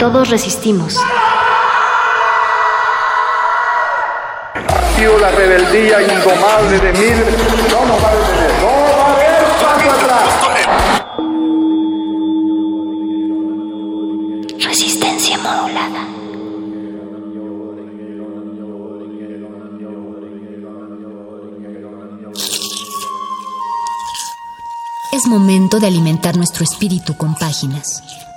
Todos resistimos. Ha sido la rebeldía indomable de mil. No nos va a detener. No va a haber paso atrás. Resistencia modulada. Es momento de alimentar nuestro espíritu con páginas.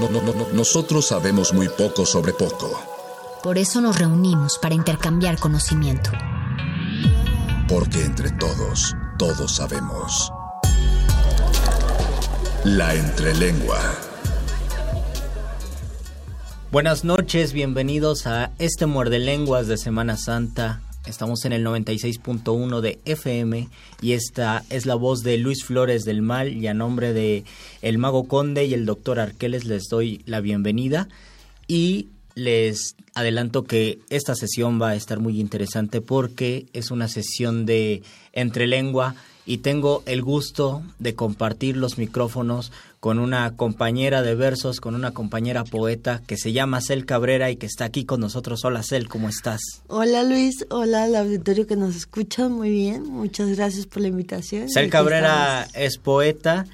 No- no- no- no- nosotros sabemos muy poco sobre poco, Por eso nos reunimos para intercambiar conocimiento. porque entre todos, todos sabemos. La entrelengua. Buenas noches, bienvenidos a este Muerde Lenguas de Semana Santa. Estamos en el 96.1 de FM y esta es la voz de Luis Flores del Mal y a nombre de el Mago Conde y el Doctor Arqueles les doy la bienvenida. Y les adelanto que esta sesión va a estar muy interesante porque es una sesión de entrelengua y tengo el gusto de compartir los micrófonos con una compañera de versos, con una compañera poeta que se llama Cel Cabrera y que está aquí con nosotros. Hola Cel, ¿cómo estás? Hola Luis, hola al auditorio que nos escucha, muy bien, muchas gracias por la invitación. Cel Cabrera estamos. es poeta,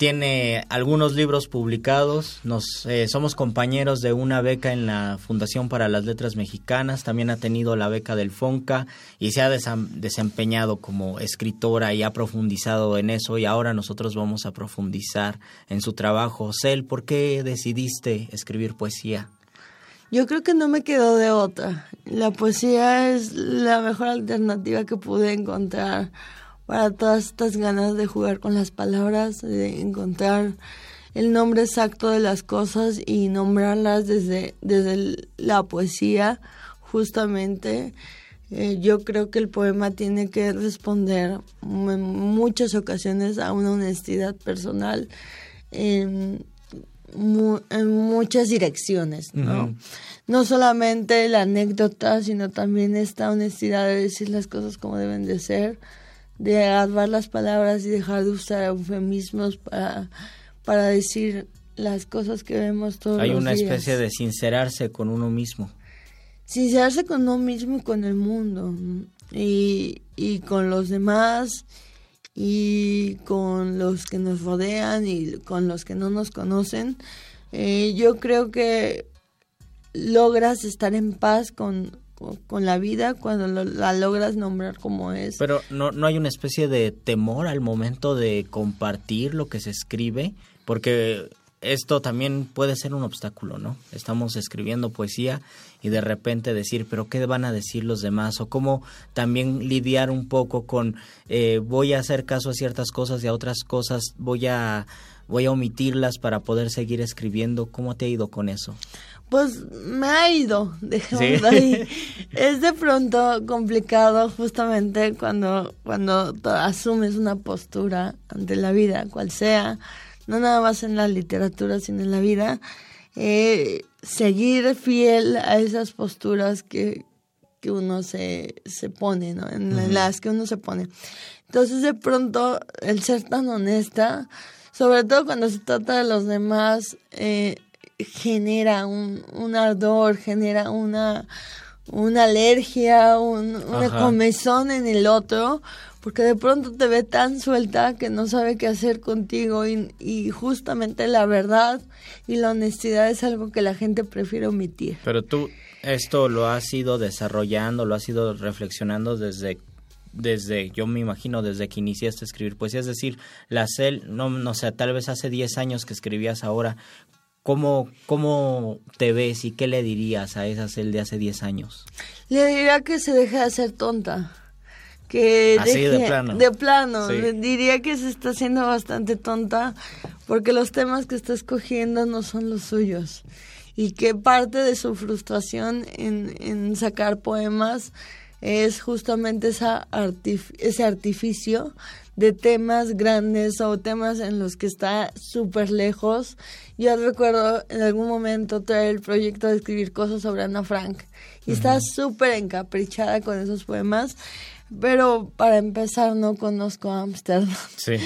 tiene algunos libros publicados, nos eh, somos compañeros de una beca en la Fundación para las Letras Mexicanas, también ha tenido la beca del FONCA y se ha desempeñado como escritora y ha profundizado en eso y ahora nosotros vamos a profundizar en su trabajo. Cel, ¿por qué decidiste escribir poesía? Yo creo que no me quedó de otra. La poesía es la mejor alternativa que pude encontrar para todas estas ganas de jugar con las palabras, de encontrar el nombre exacto de las cosas y nombrarlas desde, desde la poesía, justamente. Eh, yo creo que el poema tiene que responder en muchas ocasiones a una honestidad personal en, mu- en muchas direcciones, ¿no? No solamente la anécdota, sino también esta honestidad de decir las cosas como deben de ser, de agarrar las palabras y dejar de usar eufemismos para, para decir las cosas que vemos todos Hay los una días. especie de sincerarse con uno mismo. sincerarse con uno mismo y con el mundo y, y con los demás y con los que nos rodean y con los que no nos conocen Eh, yo creo que logras estar en paz con, con, la vida cuando lo- la logras nombrar como es Pero no, no hay una especie de temor al momento de compartir lo que se escribe, porque esto también puede ser un obstáculo, ¿no? Estamos escribiendo poesía y de repente decir, pero ¿qué van a decir los demás? O cómo también lidiar un poco con, eh, voy a hacer caso a ciertas cosas y a otras cosas voy a, voy a omitirlas para poder seguir escribiendo. ¿Cómo te ha ido con eso? Pues me ha ido, Sí. ahí. Es de pronto complicado justamente cuando, cuando asumes una postura ante la vida, cual sea, no nada más en la literatura, sino en la vida. Eh, seguir fiel a esas posturas que, que uno se, se pone, ¿no? En las que uno se pone. Entonces, de pronto, el ser tan honesta, sobre todo cuando se trata de los demás, eh, genera un, un ardor, genera una, una alergia, un, una comezón en el otro, porque de pronto te ve tan suelta que no sabe qué hacer contigo y, y, justamente la verdad y la honestidad es algo que la gente prefiere omitir. Pero tú esto lo has ido desarrollando, lo has ido reflexionando desde desde, yo me imagino, desde que iniciaste a escribir poesía, es decir, la CEL, no, no sé, tal vez hace 10 años que escribías ahora, ¿Cómo, ¿Cómo te ves y qué le dirías a esa cel de hace 10 años? Le diría que se deje de hacer tonta. Que Así de plano. De plano. Le diría que se está haciendo bastante tonta porque los temas que está escogiendo no son los suyos. Y que parte de su frustración en, en sacar poemas es justamente esa ese artificio de temas grandes o temas en los que está súper lejos. Yo recuerdo en algún momento traer el proyecto de escribir cosas sobre Ana Frank y está súper encaprichada con esos poemas. Pero para empezar no conozco Ámsterdam. Sí.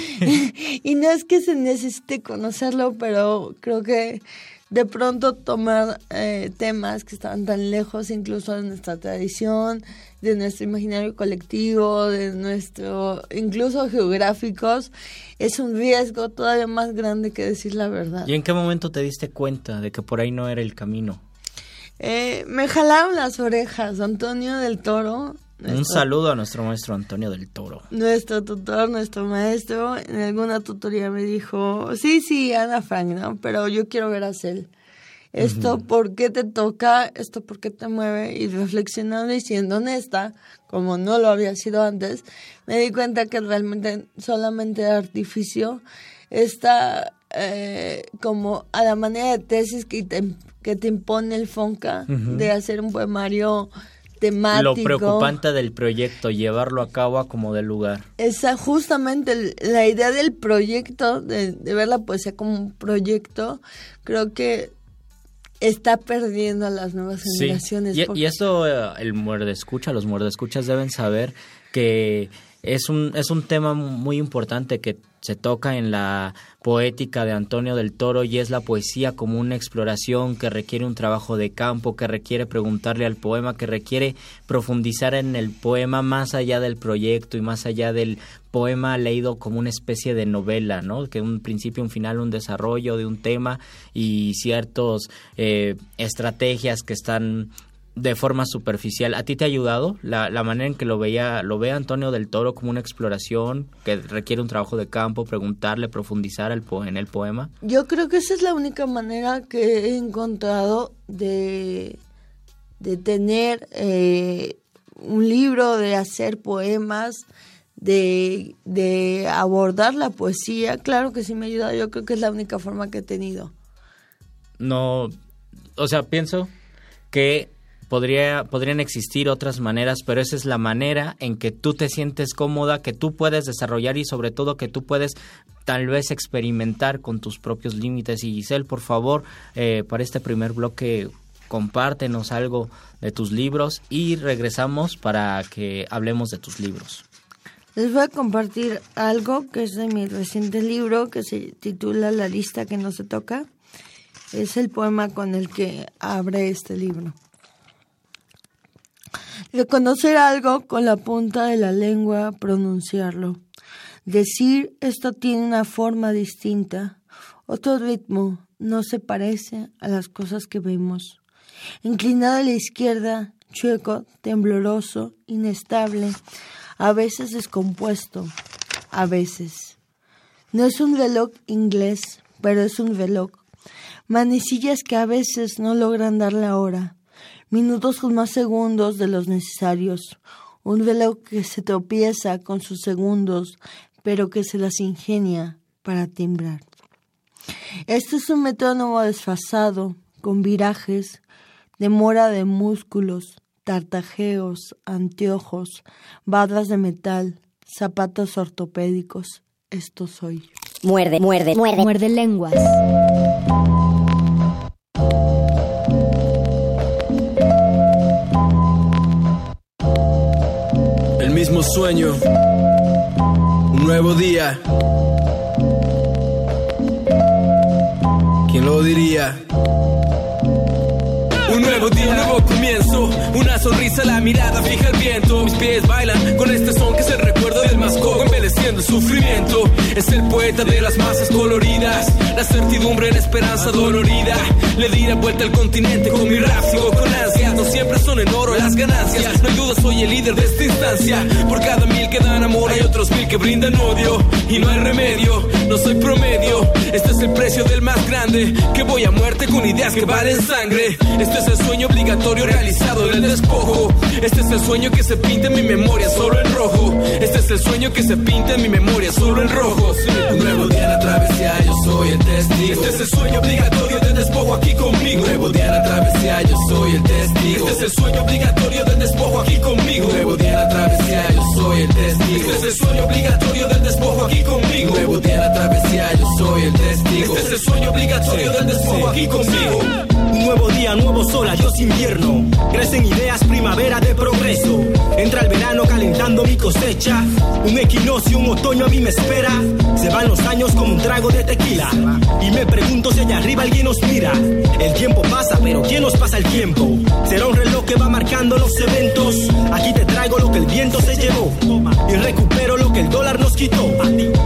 y no es que se necesite conocerlo, pero creo que de pronto tomar eh, temas que estaban tan lejos incluso de nuestra tradición, de nuestro imaginario colectivo, de nuestro, incluso geográficos, es un riesgo todavía más grande que decir la verdad. ¿Y en qué momento te diste cuenta de que por ahí no era el camino? Eh, me jalaron las orejas, Antonio del Toro. un saludo a nuestro maestro Antonio del Toro. Nuestro tutor, nuestro maestro, en alguna tutoría me dijo, sí, sí, Ana Frank, ¿no? Pero yo quiero ver a Cel esto por qué te toca, esto por qué te mueve y reflexionando y siendo honesta, como no lo había sido antes, me di cuenta que realmente solamente de artificio está eh, como a la manera de tesis que te, que te impone el FONCA de hacer un poemario temático. Lo preocupante del proyecto, llevarlo a cabo a como del lugar. Esa, justamente la idea del proyecto, de, de ver la poesía como un proyecto, creo que está perdiendo a las nuevas generaciones. Y, esto eh, el muerde escucha, los muerde escuchas deben saber que es un, es un tema muy importante que se toca en la poética de Antonio del Toro y es la poesía como una exploración que requiere un trabajo de campo, que requiere preguntarle al poema, que requiere profundizar en el poema más allá del proyecto y más allá del poema leído como una especie de novela, ¿no? Que un principio, un final, un desarrollo de un tema y ciertas eh, estrategias que están de forma superficial. ¿A ti te ha ayudado la, la, manera en que lo veía lo ve Antonio del Toro como una exploración que requiere un trabajo de campo, preguntarle, profundizar el en el poema? Yo creo que esa es la única manera que he encontrado de, de tener eh, un libro, de hacer poemas, de, de abordar la poesía. Claro que sí me ha ayudado, yo creo que es la única forma que he tenido. No, o sea, pienso que podría, podrían existir otras maneras, pero esa es la manera en que tú te sientes cómoda, que tú puedes desarrollar y sobre todo que tú puedes tal vez experimentar con tus propios límites. Y Giselle, por favor, eh, para este primer bloque, compártenos algo de tus libros y regresamos para que hablemos de tus libros. Les voy a compartir algo que es de mi reciente libro que se titula La lista que no se toca. Es el poema con el que abre este libro. Reconocer algo con la punta de la lengua, pronunciarlo. Decir esto tiene una forma distinta, otro ritmo, no se parece a las cosas que vemos. Inclinado a la izquierda, chueco, tembloroso, inestable, a veces descompuesto, a veces. No es un reloj inglés, pero es un reloj. Manecillas que a veces no logran dar la hora minutos con más segundos de los necesarios, un reloj que se tropieza con sus segundos, pero que se las ingenia para timbrar. Este es un metrónomo desfasado, con virajes, demora de músculos, tartajeos, anteojos, barras de metal, zapatos ortopédicos. Esto soy. Muerde, muerde, muerde. Muerde lenguas. Sueño, un nuevo día. ¿Quién lo diría? Un nuevo día, un nuevo comienzo. Una sonrisa, la mirada fija el viento. Mis pies bailan con este son que es el recuerdo del más cojo, embeleciendo el sufrimiento. Es el poeta de las masas coloridas. La certidumbre, la esperanza dolorida. Le di la vuelta al continente con mi rap, sigo con ansias. No siempre son en oro las ganancias. No hay duda, soy el líder de esta instancia. Por cada mil que dan amor, hay otros mil que brindan odio. Y no hay remedio, no soy promedio. Este es el precio del más grande. Que voy a muerte con ideas que valen sangre. Este es el sueño obligatorio realizado del despojo. Este es el sueño que se pinta en mi memoria solo en rojo. Este es el sueño que se pinta en mi memoria solo en rojo. En travesía, yo soy el testigo. Este es el sueño obligatorio del despojo aquí conmigo. Nuevo día la travesía, yo soy el testigo. Este es el sueño obligatorio del despojo aquí conmigo. Nuevo día la travesía, yo soy el testigo. Este es el sueño obligatorio del despojo aquí conmigo. Nuevo día la travesía, yo soy el testigo. Este es el sueño obligatorio del despojo aquí conmigo. Un nuevo día, nuevo sol, adiós invierno. Crecen ideas, primavera de progreso. Entra el verano calentando mi cosecha. Un equinoccio, un otoño a mí me espera. Se van los años como un trago de tequila. Y me pregunto si allá arriba alguien nos mira. El tiempo pasa, pero ¿quién nos pasa el tiempo? Será un reloj que va marcando los eventos. Aquí te traigo lo que el viento se llevó. Y recupero lo que el dólar nos quitó.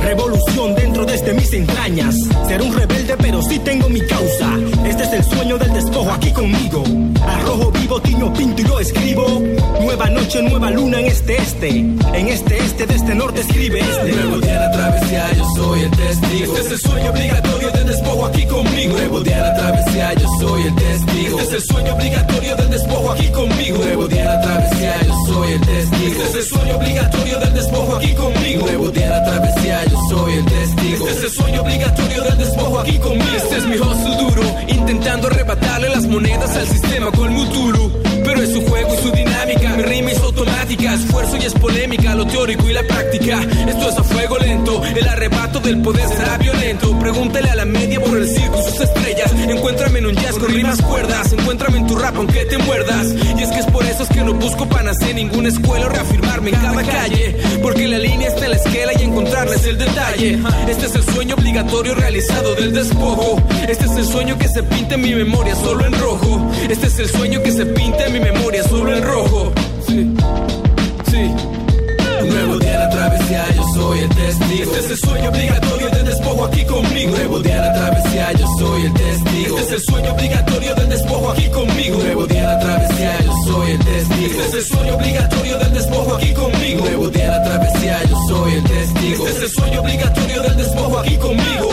Revolución dentro desde mis entrañas. Ser un rebelde, pero sí tengo mi causa. Este es el sueño del despojo aquí conmigo. Al rojo vivo, tiño, pinto y lo escribo. Nueva noche, nueva luna en este este. En este este, de este norte escribe este. Nuevo día la travesía, yo soy el testigo. Este es el sueño obligatorio del despojo aquí conmigo. Nuevo día la travesía, yo soy el testigo. Este es el sueño obligatorio del despojo aquí conmigo. Nuevo día la travesía, yo soy el testigo. Este es el sueño obligatorio del despojo aquí conmigo. Nuevo día en la travesía, yo soy el testigo. Este es el sueño obligatorio del despojo aquí conmigo. Este es mi hustle duro, intentando arrebatarle las monedas al sistema con Mutulu. Pero es su juego y su dinámica, mi rima es automática, esfuerzo y es polémica, lo teórico y la práctica. Esto es a fuego lento, el arrebato del poder será violento. Pregúntale a la media por el circo, sus estrellas. Encuéntrame en un jazz con rimas cuerdas, encuéntrame en tu rap aunque te muerdas. Y es que es por eso es que no busco panacea en ninguna escuela o reafirmarme en cada calle. Porque la línea está en la esquela y encontrarla es el detalle. Este es el sueño obligatorio realizado del despojo. Este es el sueño que se pinta en mi memoria solo en rojo. Este es el sueño que se pinta en mi memoria solo en rojo. Sí, sí. Un nuevo día en la travesía, yo soy el testigo. Este es el sueño obligatorio del despojo aquí conmigo. Un nuevo día en la travesía, yo soy el testigo. Este es el sueño obligatorio del despojo aquí conmigo. Un nuevo día en la travesía, yo soy el testigo. Este es el sueño obligatorio del despojo aquí conmigo. Un nuevo día en la travesía, yo soy el testigo. Este es el sueño obligatorio del despojo aquí conmigo.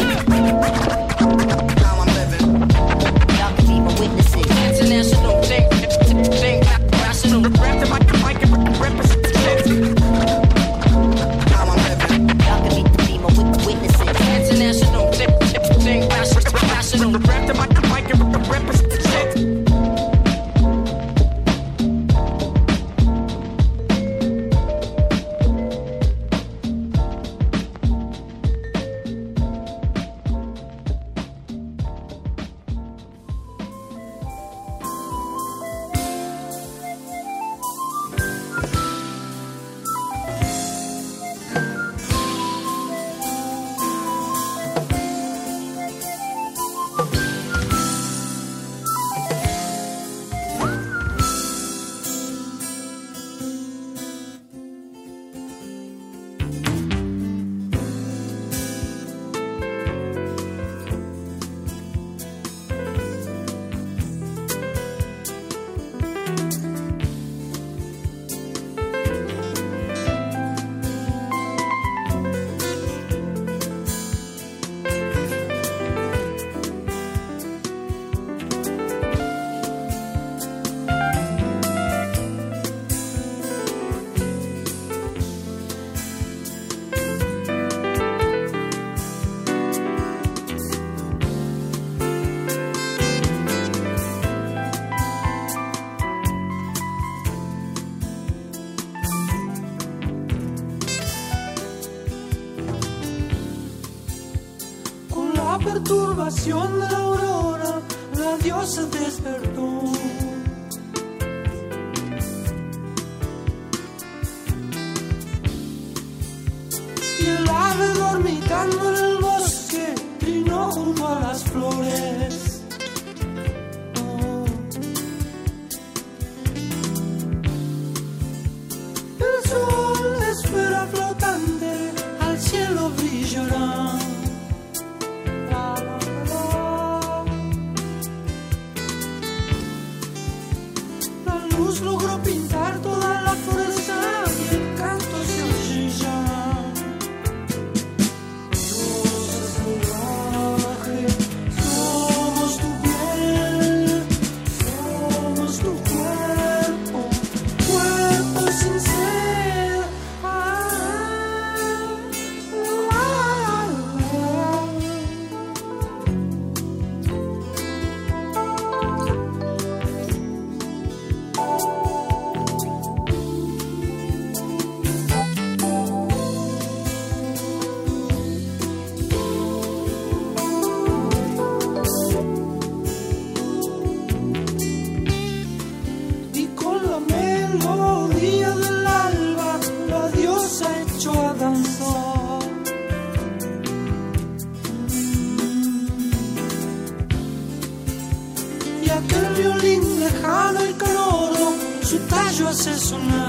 Tallo hace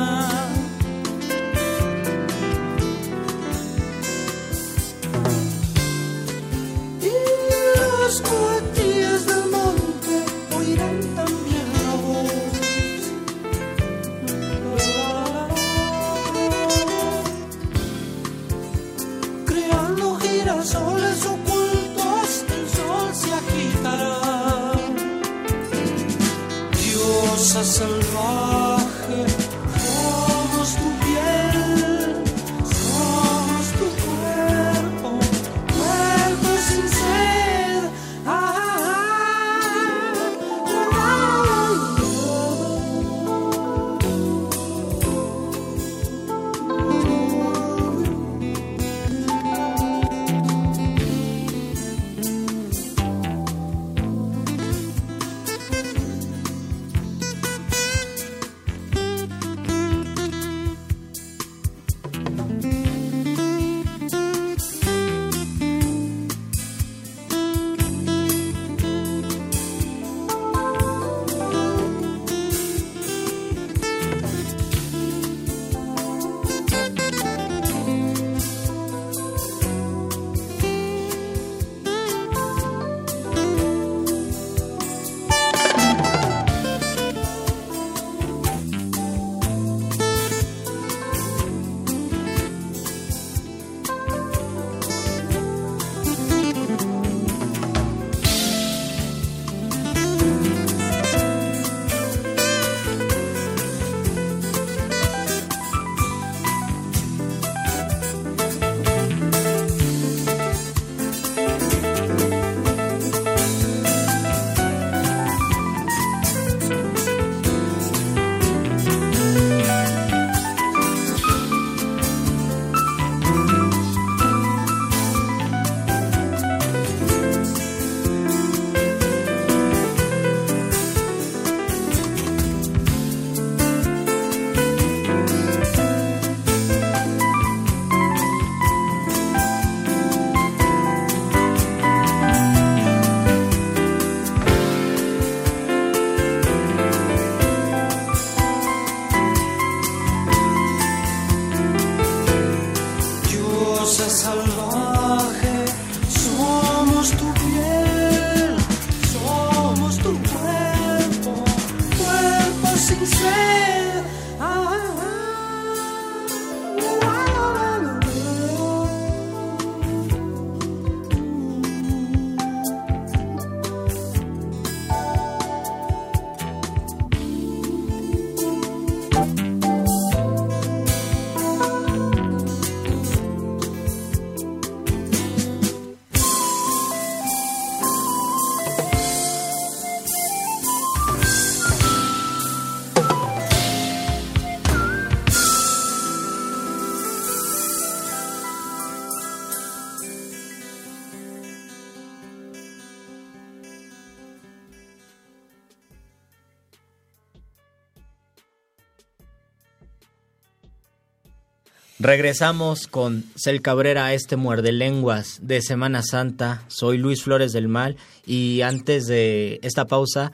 Regresamos con Cel Cabrera a este muerde lenguas de Semana Santa. Soy Luis Flores del Mal y antes de esta pausa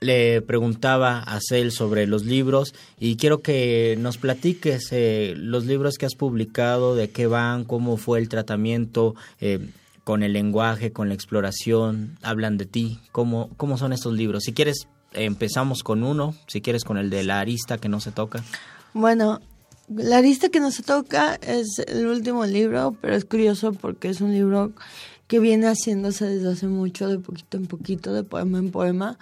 le preguntaba a Cel sobre los libros y quiero que nos platiques eh, los libros que has publicado, de qué van, cómo fue el tratamiento eh, con el lenguaje, con la exploración, hablan de ti, cómo, cómo son estos libros. Si quieres empezamos con uno, si quieres con el de la arista que no se toca. Bueno, la arista que no se toca es el último libro, pero es curioso porque es un libro que viene haciéndose desde hace mucho, de poquito en poquito, de poema en poema,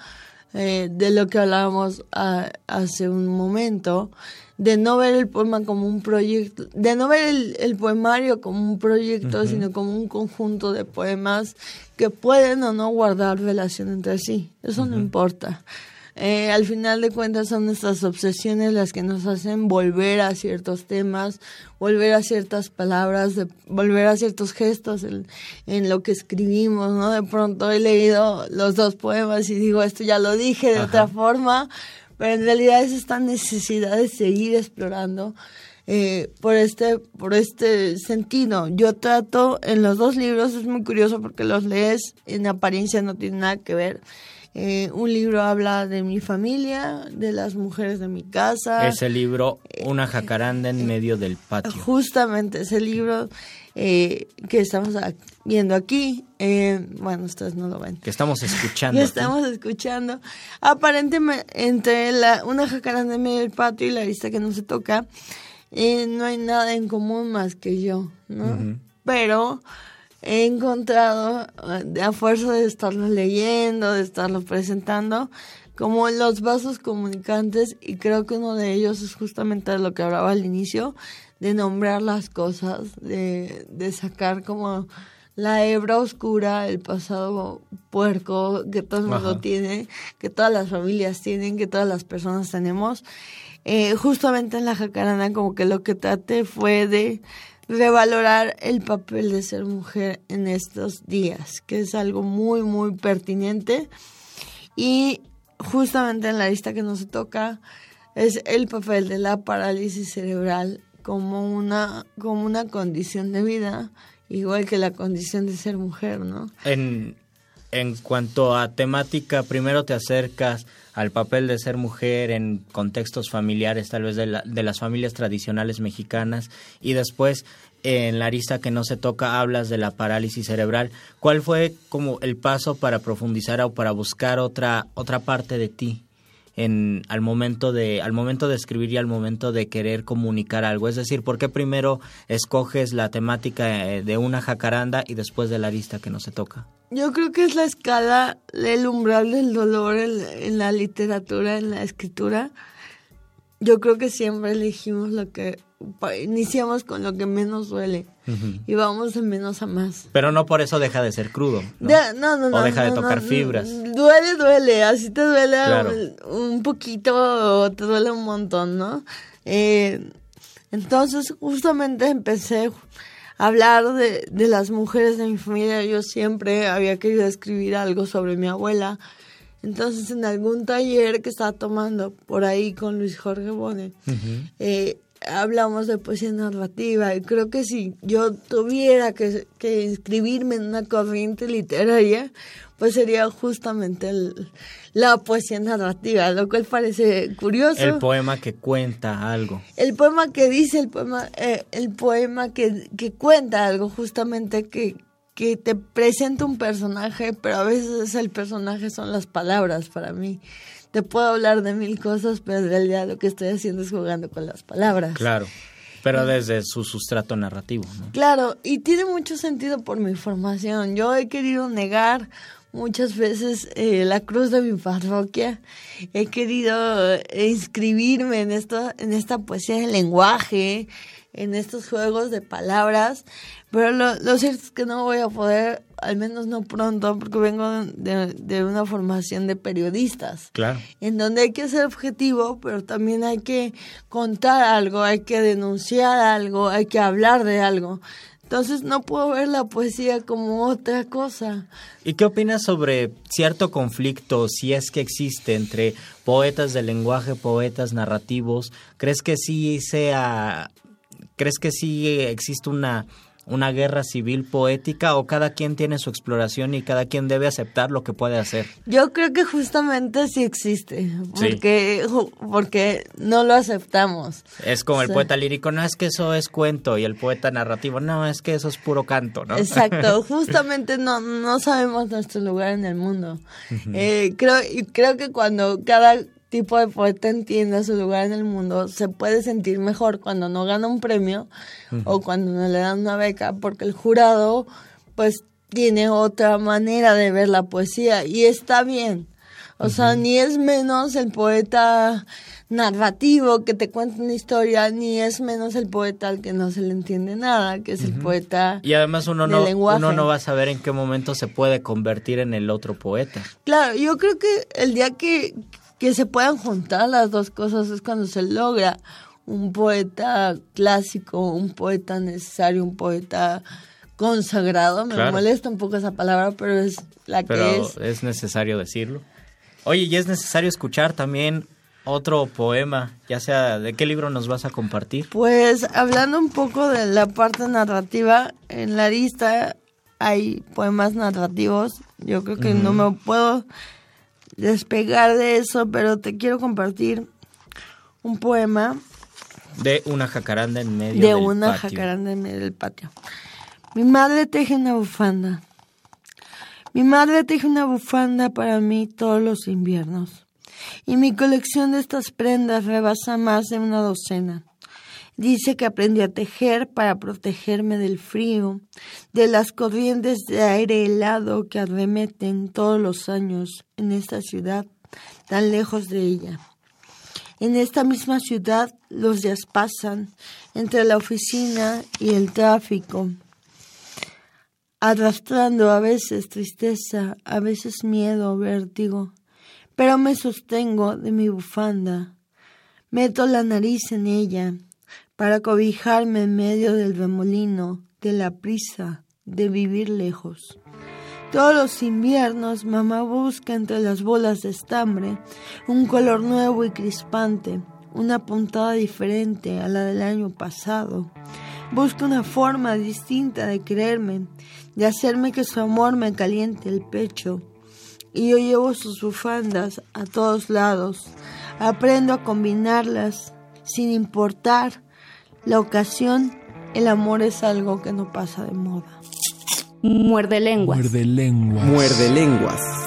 eh, de lo que hablábamos a- hace un momento, de no ver el poema como un proyecto, de no ver el, el poemario como un proyecto, sino como un conjunto de poemas que pueden o no guardar relación entre sí. Eso no importa. Eh, al final de cuentas son nuestras obsesiones las que nos hacen volver a ciertos temas, volver a ciertas palabras, de- volver a ciertos gestos en, en lo que escribimos, ¿no? De pronto he leído los dos poemas y digo, esto ya lo dije de Ajá. otra forma, pero en realidad es esta necesidad de seguir explorando eh, por este por este sentido. Yo trato en los dos libros, es muy curioso porque los lees, en apariencia no tiene nada que ver. Eh, un libro habla de mi familia, de las mujeres de mi casa. Ese libro, Una jacaranda en medio del patio. Justamente ese libro eh, que estamos viendo aquí, eh, bueno, ustedes no lo ven. Que estamos escuchando. Aquí. estamos escuchando. Aparentemente, entre la, una jacaranda en medio del patio y la lista que no se toca, eh, no hay nada en común más que yo, ¿no? Pero he encontrado, eh, a fuerza de estarlo leyendo, de estarlo presentando, como los vasos comunicantes, y creo que uno de ellos es justamente lo que hablaba al inicio, de nombrar las cosas, de, de sacar como la hebra oscura, el pasado puerco que todo el mundo Ajá. tiene, que todas las familias tienen, que todas las personas tenemos. Eh, justamente en la jacaranda como que lo que traté fue de revalorar el papel de ser mujer en estos días, que es algo muy, muy pertinente. Y justamente en la lista que no se toca es el papel de la parálisis cerebral como una, como una condición de vida, igual que la condición de ser mujer, ¿no? En, en cuanto a temática, primero te acercas al papel de ser mujer en contextos familiares, tal vez de, la- de las familias tradicionales mexicanas, y después en la arista que no se toca hablas de la parálisis cerebral. ¿Cuál fue como el paso para profundizar o para buscar otra otra parte de ti? en al momento de al momento de escribir y al momento de querer comunicar algo es decir por qué primero escoges la temática eh, de una jacaranda y después de la arista que no se toca Yo creo que es la escala, el umbral del dolor en, en la literatura, en la escritura. Yo creo que siempre elegimos lo que, iniciamos con lo que menos duele y vamos de menos a más. pero no por eso deja de ser crudo ¿no? De- no, no, no, o deja de tocar fibras Duele, duele, así te duele Claro. un, poquito o te duele un montón, ¿no? Eh, entonces, justamente empecé hablar de, de las mujeres de mi familia. Yo siempre había querido escribir algo sobre mi abuela. Entonces, en algún taller que estaba tomando por ahí con Luis Jorge Bone, eh, hablamos de poesía narrativa y creo que si yo tuviera que, que inscribirme en una corriente literaria, pues sería justamente el- la poesía narrativa, lo cual parece curioso. el poema que cuenta algo El poema que dice, el poema, eh, el poema que, que cuenta algo justamente que, que te presenta un personaje, pero a veces el personaje son las palabras para mí. Te puedo hablar de mil cosas, pero en realidad lo que estoy haciendo es jugando con las palabras. claro pero desde su sustrato narrativo ¿no? Claro, y tiene mucho sentido por mi formación. Yo he querido negar muchas veces eh, la cruz de mi parroquia. He querido eh, inscribirme en esto, en esta poesía del lenguaje, en estos juegos de palabras, pero lo, lo cierto es que no voy a poder, al menos no pronto, porque vengo de, de una formación de periodistas claro en donde hay que ser objetivo, pero también hay que contar algo, hay que denunciar algo, hay que hablar de algo. Entonces no puedo ver la poesía como otra cosa. ¿Y qué opinas sobre cierto conflicto, si es que existe, entre poetas del lenguaje, poetas narrativos? ¿Crees que sí sea, crees que sí existe una una guerra civil poética o cada quien tiene su exploración y cada quien debe aceptar lo que puede hacer? Yo creo que justamente sí existe, porque, porque no lo aceptamos. Es como el poeta lírico, no es que eso es cuento y el poeta narrativo, no, es que eso es puro canto, ¿no? Exacto, justamente no, no sabemos nuestro lugar en el mundo. Eh, creo, creo que cuando cada tipo de poeta entienda su lugar en el mundo, se puede sentir mejor cuando no gana un premio o cuando no le dan una beca, porque el jurado pues tiene otra manera de ver la poesía y está bien. O sea, ni es menos el poeta narrativo que te cuenta una historia, ni es menos el poeta al que no se le entiende nada, que es uh -huh. el poeta. Y además uno no, uno no va a saber en qué momento se puede convertir en el otro poeta. Claro, yo creo que el día que, que se puedan juntar las dos cosas es cuando se logra un poeta clásico, un poeta necesario, un poeta consagrado. Me molesta un poco esa palabra, pero es la que es. Es necesario decirlo. Oye, y es necesario escuchar también otro poema, ya sea de qué libro nos vas a compartir. Pues hablando un poco de la parte narrativa, en la lista hay poemas narrativos. Yo creo que no me puedo despegar de eso, pero te quiero compartir un poema. De una jacaranda en medio de del patio. De una jacaranda en medio del patio. Mi madre teje una bufanda. Mi madre teje una bufanda para mí todos los inviernos. Y mi colección de estas prendas rebasa más de una docena. Dice que aprendí a tejer para protegerme del frío, de las corrientes de aire helado que arremeten todos los años en esta ciudad tan lejos de ella. En esta misma ciudad los días pasan entre la oficina y el tráfico, arrastrando a veces tristeza, a veces miedo, vértigo, pero me sostengo de mi bufanda, meto la nariz en ella para cobijarme en medio del remolino, de la prisa, de vivir lejos. Todos los inviernos mamá busca entre las bolas de estambre un color nuevo y crispante, una puntada diferente a la del año pasado. Busca una forma distinta de creerme, de hacerme que su amor me caliente el pecho. Y yo llevo sus bufandas a todos lados. Aprendo a combinarlas sin importar la ocasión, el amor es algo que no pasa de moda. Muerde lenguas. Muerde lenguas. Muerde lenguas.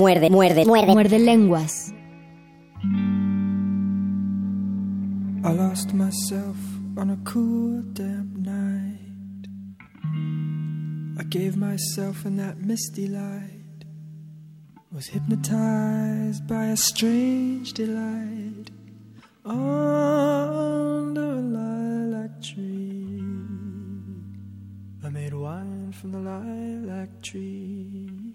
Muerde, muerde, muerde. Muerde lenguas. I lost myself on a cool, damp night. I gave myself in that misty light. Was hypnotized by a strange delight under a lilac tree. I made wine from the lilac tree.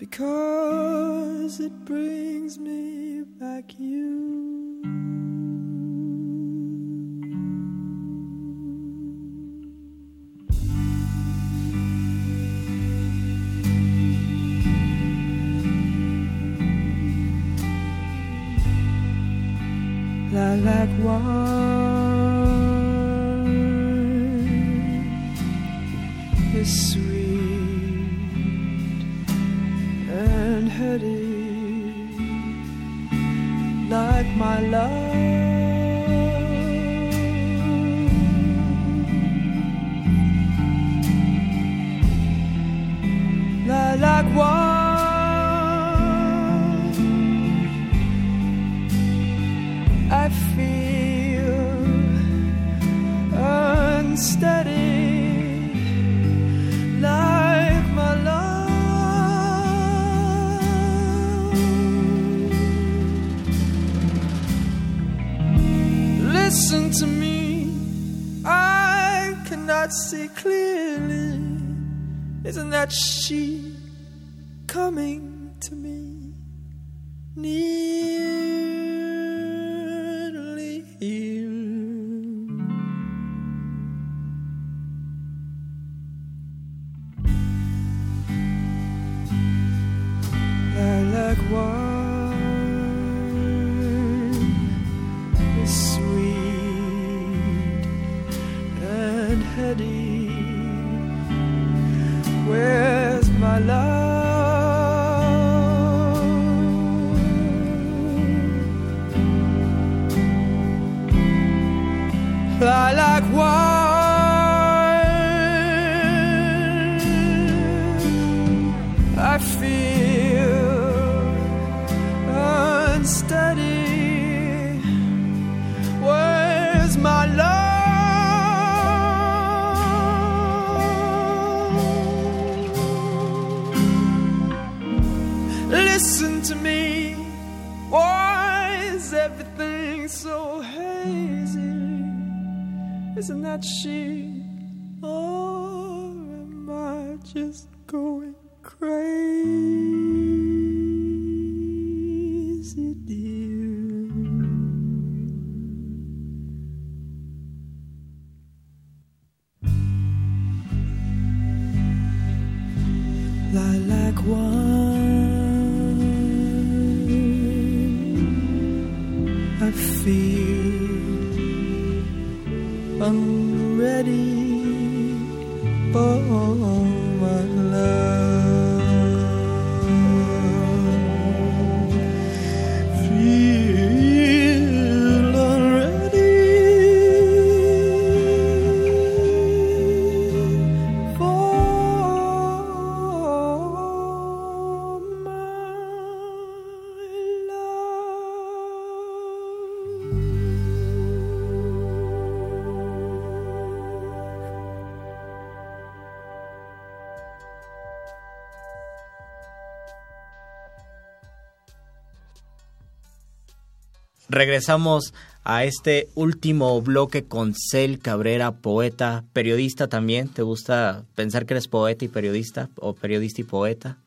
because it brings me back you. Lilac wine love. She Regresamos a este último bloque con Cel Cabrera, poeta, periodista también. ¿Te gusta pensar que eres poeta y periodista o periodista y poeta?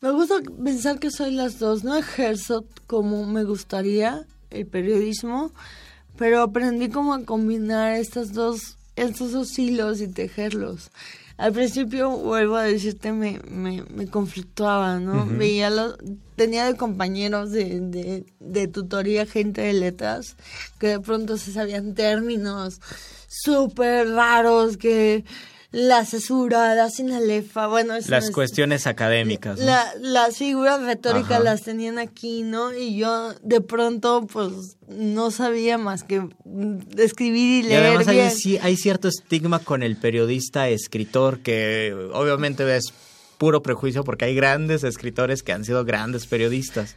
Me gusta pensar que soy las dos. No ejerzo como me gustaría el periodismo, pero aprendí como a combinar estas dos, estos dos hilos y tejerlos. Al principio, vuelvo a decirte, me, me, me conflictuaba, ¿no? Veía los, tenía de compañeros de, de, de tutoría gente de letras que de pronto se sabían términos súper raros que la cesura, la sinalefa, bueno, eso Las es- cuestiones académicas. ¿no? la, las figuras retóricas Ajá. las tenían aquí, ¿no? Y yo de pronto, pues, no sabía más que escribir y Y leer además hay, bien. sí- hay cierto estigma con el periodista escritor que obviamente es puro prejuicio porque hay grandes escritores que han sido grandes periodistas.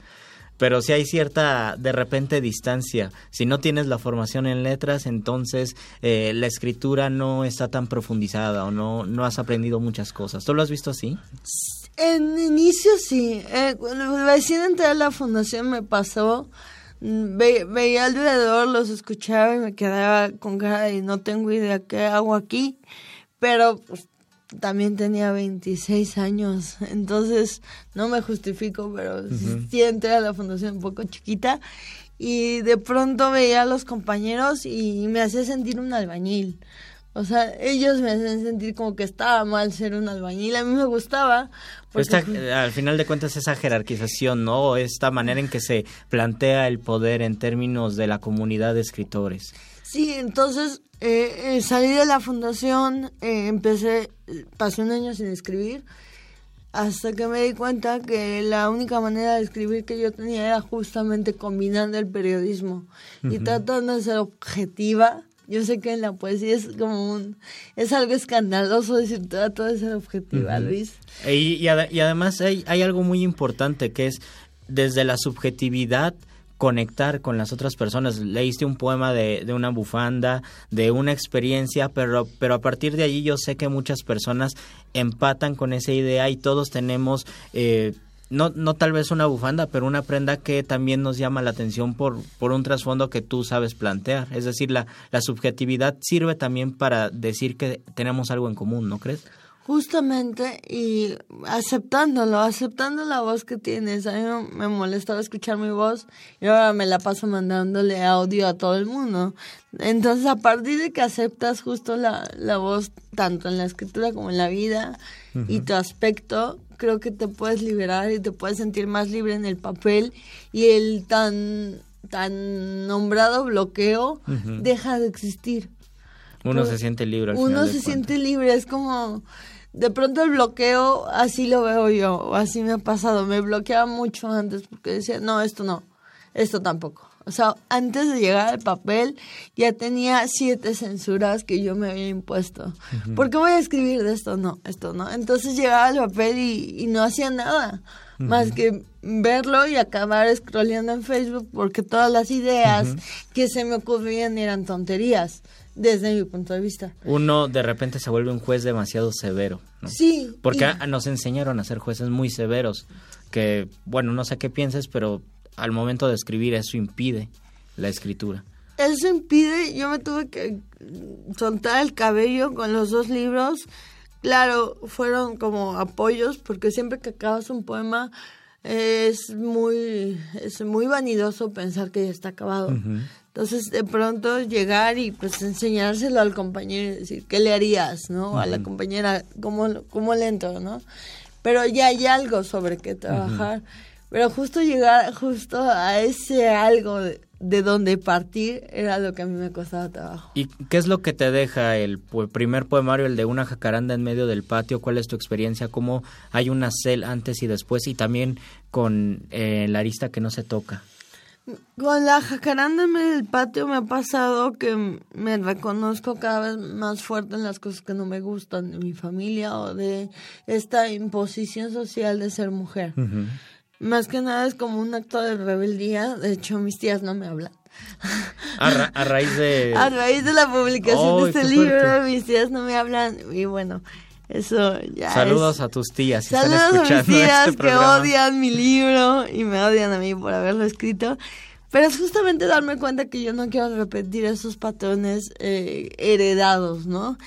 Pero sí hay cierta, de repente, distancia. Si no tienes la formación en letras, entonces eh, la escritura no está tan profundizada o no, no has aprendido muchas cosas. ¿Tú lo has visto así? En inicio sí. Eh, recién entré a la fundación me pasó. mm, ve- veía alrededor, los escuchaba y me quedaba con cara de no tengo idea qué hago aquí. Pero pues, también tenía 26 años. Entonces no me justifico, pero Ujú. sí entré a la fundación un poco chiquita. Y de pronto veía a los compañeros y me hacía sentir un albañil. O sea, ellos me hacían sentir como que estaba mal ser un albañil. A mí me gustaba. Esta, fue- eh, al final de cuentas, esa jerarquización, ¿no? Esta manera en que se plantea el poder en términos de la comunidad de escritores. Sí, entonces eh, eh, salí de la fundación, eh, empecé, pasé un año sin escribir, hasta que me di cuenta que la única manera de escribir que yo tenía era justamente combinando el periodismo y tratando de ser objetiva. Yo sé que en la poesía es como un, es algo escandaloso decir trato de ser objetiva. Luis. Y, y y además hay, hay algo muy importante que es desde la subjetividad conectar con las otras personas. Leíste un poema de, de una bufanda, de una experiencia, pero, pero a partir de allí yo sé que muchas personas empatan con esa idea y todos tenemos... eh, no, no tal vez una bufanda, pero una prenda que también nos llama la atención por, por un trasfondo que tú sabes plantear. Es decir, la, la subjetividad sirve también para decir que tenemos algo en común, ¿no crees? Justamente, y aceptándolo, aceptando la voz que tienes. A mí me- molestaba escuchar mi voz y ahora me la paso mandándole audio a todo el mundo. Entonces, a partir de que aceptas justo la, la voz, tanto en la escritura como en la vida, y tu aspecto, creo que te puedes liberar y te puedes sentir más libre en el papel y el tan, tan nombrado bloqueo deja de existir. Uno se siente libre al uno final se siente libre, es como de pronto el bloqueo, así lo veo yo, o así me ha pasado, me bloqueaba mucho antes porque decía, no, esto no, esto tampoco. O sea, antes de llegar al papel ya tenía siete censuras que yo me había impuesto. Ujú. ¿Por qué voy a escribir de esto? No, esto no. Entonces llegaba al papel y, y no hacía nada más que verlo y acabar scrolleando en Facebook porque todas las ideas que se me ocurrían eran tonterías desde mi punto de vista. Uno de repente se vuelve un juez demasiado severo. ¿no? Sí. Porque y- nos enseñaron a ser jueces muy severos, que, bueno, no sé qué pienses, pero al momento de escribir eso impide la escritura. Eso impide, yo me tuve que soltar el cabello con los dos libros. Claro, fueron como apoyos, porque siempre que acabas un poema es muy, es muy vanidoso pensar que ya está acabado. Entonces, de pronto llegar y pues enseñárselo al compañero y decir, ¿qué le harías, no? O A la compañera, ¿cómo, cómo le entro, no? Pero ya hay algo sobre qué trabajar. Pero justo llegar justo a ese algo de, de donde partir era lo que a mí me costaba trabajo. ¿Y qué es lo que te deja el primer poemario, el de una jacaranda en medio del patio? ¿Cuál es tu experiencia? ¿Cómo hay una cel antes y después? Y también con eh, la arista que no se toca. Con la jacaranda en del patio me ha pasado que me reconozco cada vez más fuerte en las cosas que no me gustan de mi familia o de esta imposición social de ser mujer. Más que nada es como un acto de rebeldía. De hecho, mis tías no me hablan. A, ra- a raíz de... A raíz de la publicación ¡Ay, de este libro, fuerte! mis tías no me hablan. Y bueno, eso ya Saludos es... a tus tías. si Saludos están a mis tías este que odian mi libro y me odian a mí por haberlo escrito. Pero es justamente darme cuenta que yo no quiero repetir esos patrones eh, heredados, ¿no?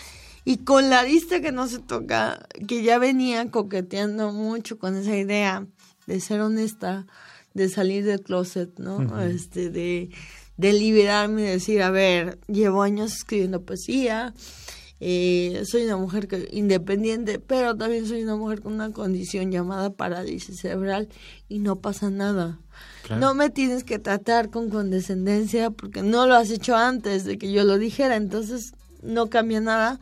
Y con la arista que no se toca, que ya venía coqueteando mucho con esa idea de ser honesta, de salir del closet, ¿no? Este, de, de liberarme y decir, a ver, llevo años escribiendo poesía Eh, soy una mujer que, independiente, pero también soy una mujer con una condición llamada parálisis cerebral y no pasa nada. Claro. No me tienes que tratar con condescendencia porque no lo has hecho antes de que yo lo dijera, entonces no cambia nada.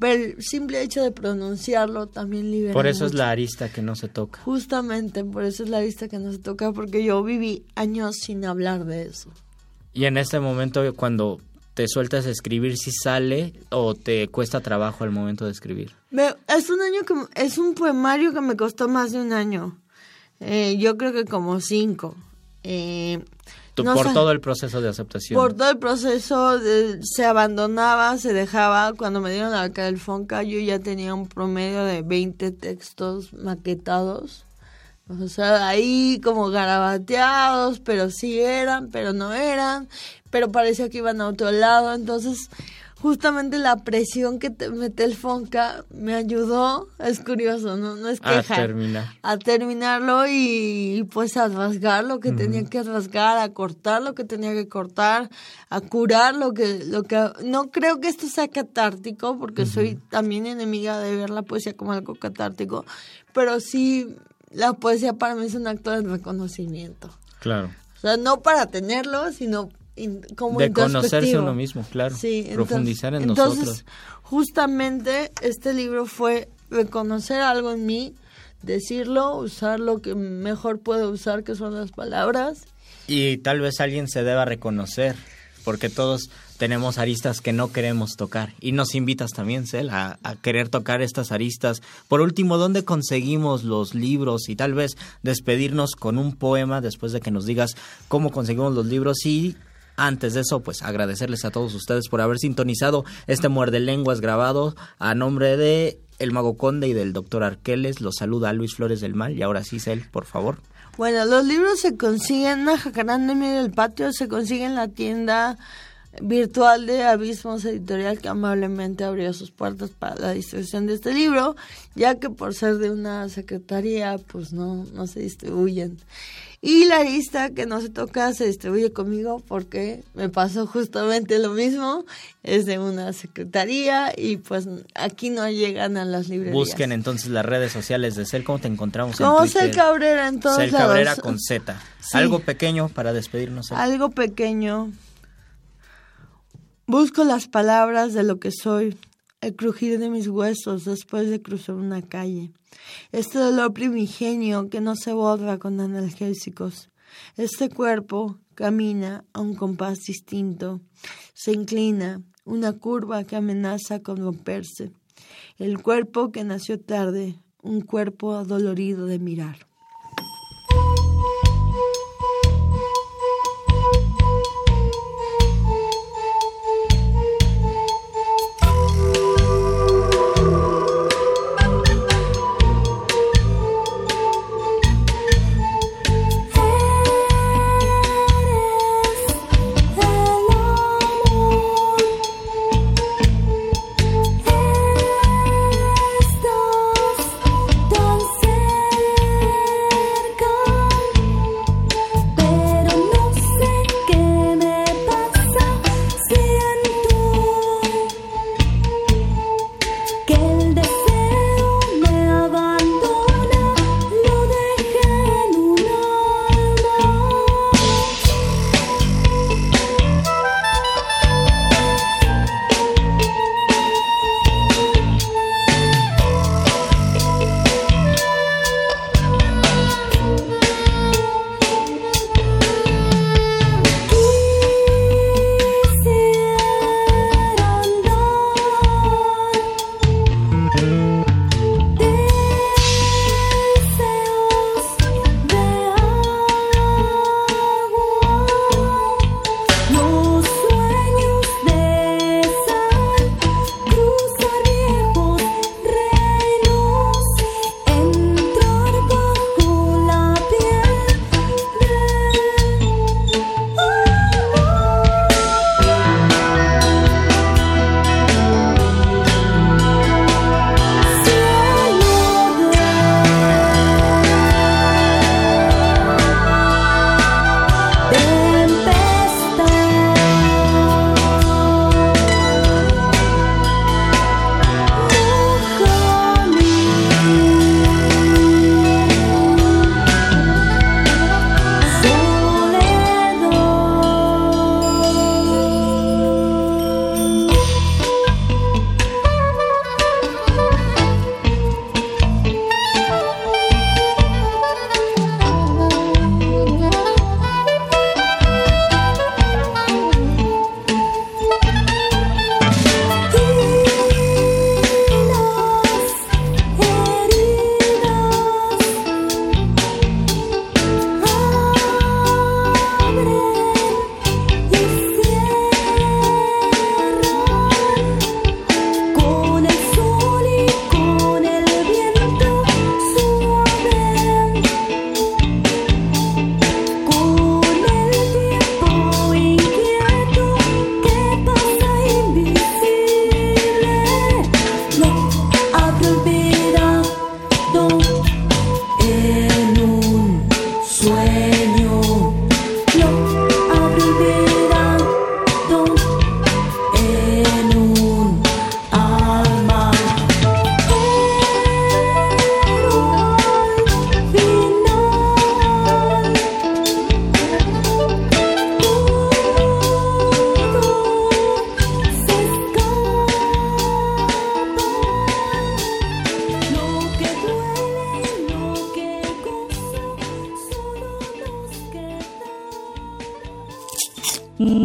Pero el simple hecho de pronunciarlo también libera. Por eso es la arista que no se toca. Justamente, por eso es la lista que no se toca, porque yo viví años sin hablar de eso. Y en este momento, cuando te sueltas a escribir, si sale o te cuesta trabajo al momento de escribir. Me- es un año que es un poemario que me costó más de un año. Eh, yo creo que como cinco. Eh, Tú- no por todo el proceso de aceptación. Por todo el proceso de- se abandonaba, se dejaba. Cuando me dieron la beca del Fonca, yo ya tenía un promedio de 20 textos maquetados. O sea, ahí como garabateados, pero sí eran, pero no eran, pero parecía que iban a otro lado. Entonces, justamente la presión que te mete el Fonca me ayudó, es curioso, no, no es a queja. terminar. a terminarlo y pues a rasgar lo que tenía que rasgar, a cortar lo que tenía que cortar, a curar lo que lo que no creo que esto sea catártico porque soy también enemiga de ver la poesía como algo catártico, pero sí la poesía para mí es un acto de reconocimiento. Claro. O sea, no para tenerlo, sino in- como De conocerse uno mismo, claro. Sí, entonces- Profundizar en entonces, nosotros. Justamente este libro fue reconocer algo en mí, decirlo, usar lo que mejor puedo usar, que son las palabras. Y tal vez alguien se deba reconocer, porque todos tenemos aristas que no queremos tocar. Y nos invitas también, Cel, a, a querer tocar estas aristas. Por último, ¿dónde conseguimos los libros? Y tal vez despedirnos con un poema después de que nos digas cómo conseguimos los libros y... Antes de eso, pues agradecerles a todos ustedes por haber sintonizado este muerde lenguas grabado a nombre de El Mago Conde y del doctor Arqueles. Los saluda Luis Flores del Mal. Y ahora sí, Cel, por favor. Bueno, los libros se consiguen en la jacaranda en medio del patio, se consiguen en la tienda virtual de Abismos Editorial que amablemente abrió sus puertas para la distribución de este libro, ya que por ser de una secretaría, pues no, no se distribuyen. Y la lista que no se toca se distribuye conmigo porque me pasó justamente lo mismo, es de una secretaría y pues aquí no llegan a las librerías. Busquen entonces las redes sociales de Cel. ¿Cómo te encontramos en Como? Cel Cabrera en todos Cel lados. Cabrera con Z. Sí. Algo pequeño para despedirnos. Algo pequeño. Busco las palabras de lo que soy, el crujir de mis huesos después de cruzar una calle. Este dolor primigenio que no se borra con analgésicos. Este cuerpo camina a un compás distinto. Se inclina, una curva que amenaza con romperse. El cuerpo que nació tarde, un cuerpo adolorido de mirar.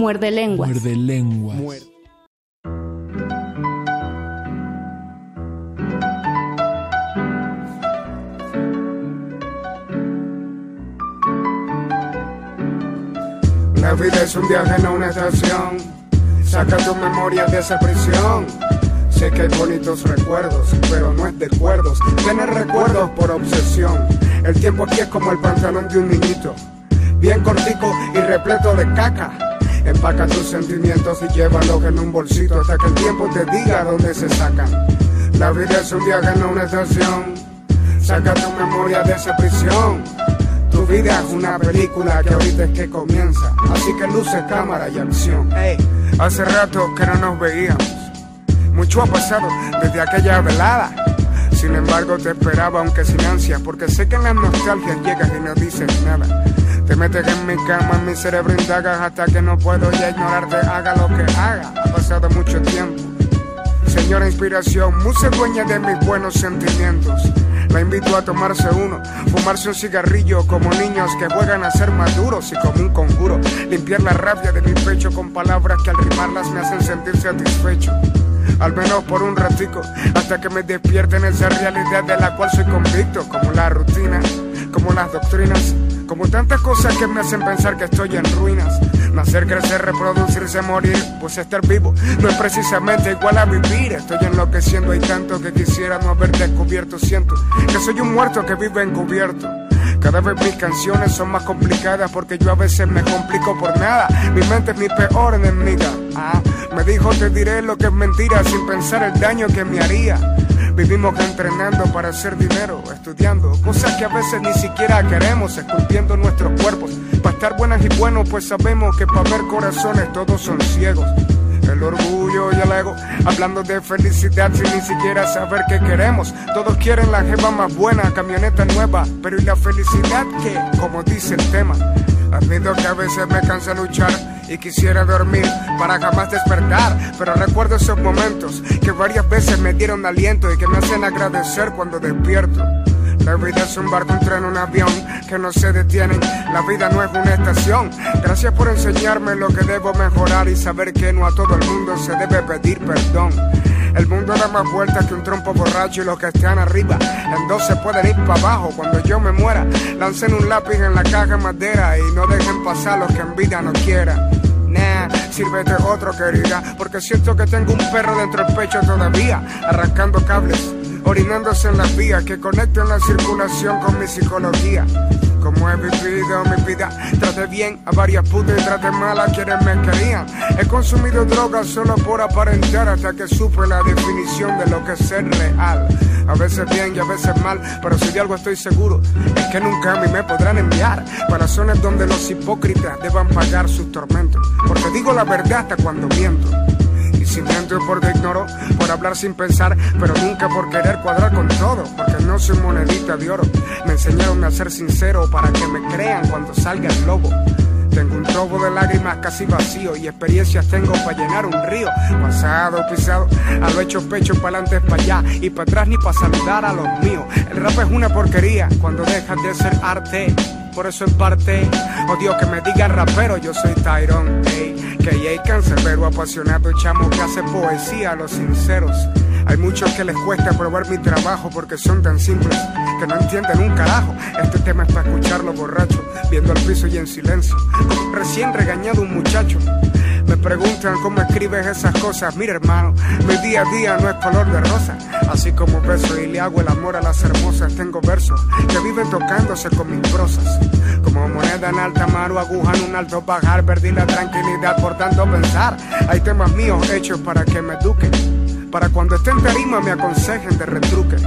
Muerde lenguas. Muerde lenguas. La vida es un viaje, no una estación. Saca tu memoria de esa prisión. Sé que hay bonitos recuerdos, pero no es de acuerdos. Tienes recuerdos por obsesión. El tiempo aquí es como el pantalón de un niñito. Bien cortico y repleto de caca. Empaca tus sentimientos y llévalos en un bolsito hasta que el tiempo te diga dónde se sacan. La vida es un viaje, no una estación. Saca tu memoria de esa prisión. Tu vida es una película que ahorita es que comienza. Así que luces, cámara y acción. Hey, hace rato que no nos veíamos. Mucho ha pasado desde aquella velada. Sin embargo, te esperaba, aunque sin ansia, porque sé que en las nostalgias llegas y no dices nada. Te metes en mi cama, en mi cerebro indagas hasta que no puedo ya ignorarte, haga lo que haga. Ha pasado mucho tiempo. Señora inspiración, musa dueña de mis buenos sentimientos. La invito a tomarse uno, fumarse un cigarrillo como niños que juegan a ser maduros y como un conjuro. Limpiar la rabia de mi pecho con palabras que al rimarlas me hacen sentir satisfecho. Al menos por un ratico, hasta que me despierten esa realidad de la cual soy convicto, como la rutina, como las doctrinas, como tantas cosas que me hacen pensar que estoy en ruinas. Nacer, crecer, reproducirse, morir, pues estar vivo no es precisamente igual a vivir. Estoy enloqueciendo, hay tanto que quisiera no haber descubierto. Siento que soy un muerto que vive encubierto. Cada vez mis canciones son más complicadas porque yo a veces me complico por nada. Mi mente es mi peor enemiga. Ah, me dijo te diré lo que es mentira sin pensar el daño que me haría. Vivimos entrenando para hacer dinero, estudiando cosas que a veces ni siquiera queremos, esculpiendo nuestros cuerpos. Para estar buenas y buenos, pues sabemos que para ver corazones todos son ciegos. El orgullo y el ego, hablando de felicidad sin ni siquiera saber qué queremos. Todos quieren la jeva más buena, camioneta nueva, pero ¿y la felicidad qué? Como dice el tema. Admito que a veces me cansa luchar y quisiera dormir para jamás despertar, pero recuerdo esos momentos que varias veces me dieron aliento y que me hacen agradecer cuando despierto. La vida es un barco, un tren, un avión que no se detienen. La vida no es una estación. Gracias por enseñarme lo que debo mejorar y saber que no a todo el mundo se debe pedir perdón. El mundo da más vueltas que un trompo borracho y los que están arriba en dos se pueden ir para abajo. Cuando yo me muera, lancen un lápiz en la caja de madera y no dejen pasar los que en vida no quieran. Nah, sírvete otro querida, porque siento que tengo un perro dentro del pecho todavía, arrancando cables, orinándose en las vías que conectan la circulación con mi psicología. Como he vivido mi vida, traté bien a varias putas y traté mal a quienes me querían. He consumido drogas solo por aparentar hasta que supe la definición de lo que es ser real. A veces bien y a veces mal, pero si de algo estoy seguro, es que nunca a mí me podrán enviar para zonas donde los hipócritas deban pagar sus tormentos. Porque digo la verdad hasta cuando miento. Y si miento es porque ignoro, por hablar sin pensar, pero nunca por querer cuadrar con todo, porque no soy monedita de oro. Me enseñaron a ser sincero para que me crean cuando salga el lobo. Tengo un trobo de lágrimas casi vacío y experiencias tengo para llenar un río. Pasado, pisado, a lo hecho pecho para adelante, para allá y para atrás ni para saludar a los míos. El rap es una porquería cuando dejas de ser arte. Por eso en parte odio que me digan rapero, yo soy Tyrone, hay cancerbero apasionado, chamo que hace poesía a los sinceros. Hay muchos que les cuesta probar mi trabajo porque son tan simples que no entienden un carajo. Este tema es para escucharlo borracho, viendo al piso y en silencio, recién regañado un muchacho. Me preguntan cómo escribes esas cosas. Mira, hermano, mi día a día no es color de rosa. Así como beso y le hago el amor a las hermosas, tengo versos que viven tocándose con mis prosas. Como moneda en alta mar o aguja en un alto bajar, perdí la tranquilidad por tanto pensar. Hay temas míos hechos para que me eduquen. Para cuando esté en tarima me aconsejen de retruque.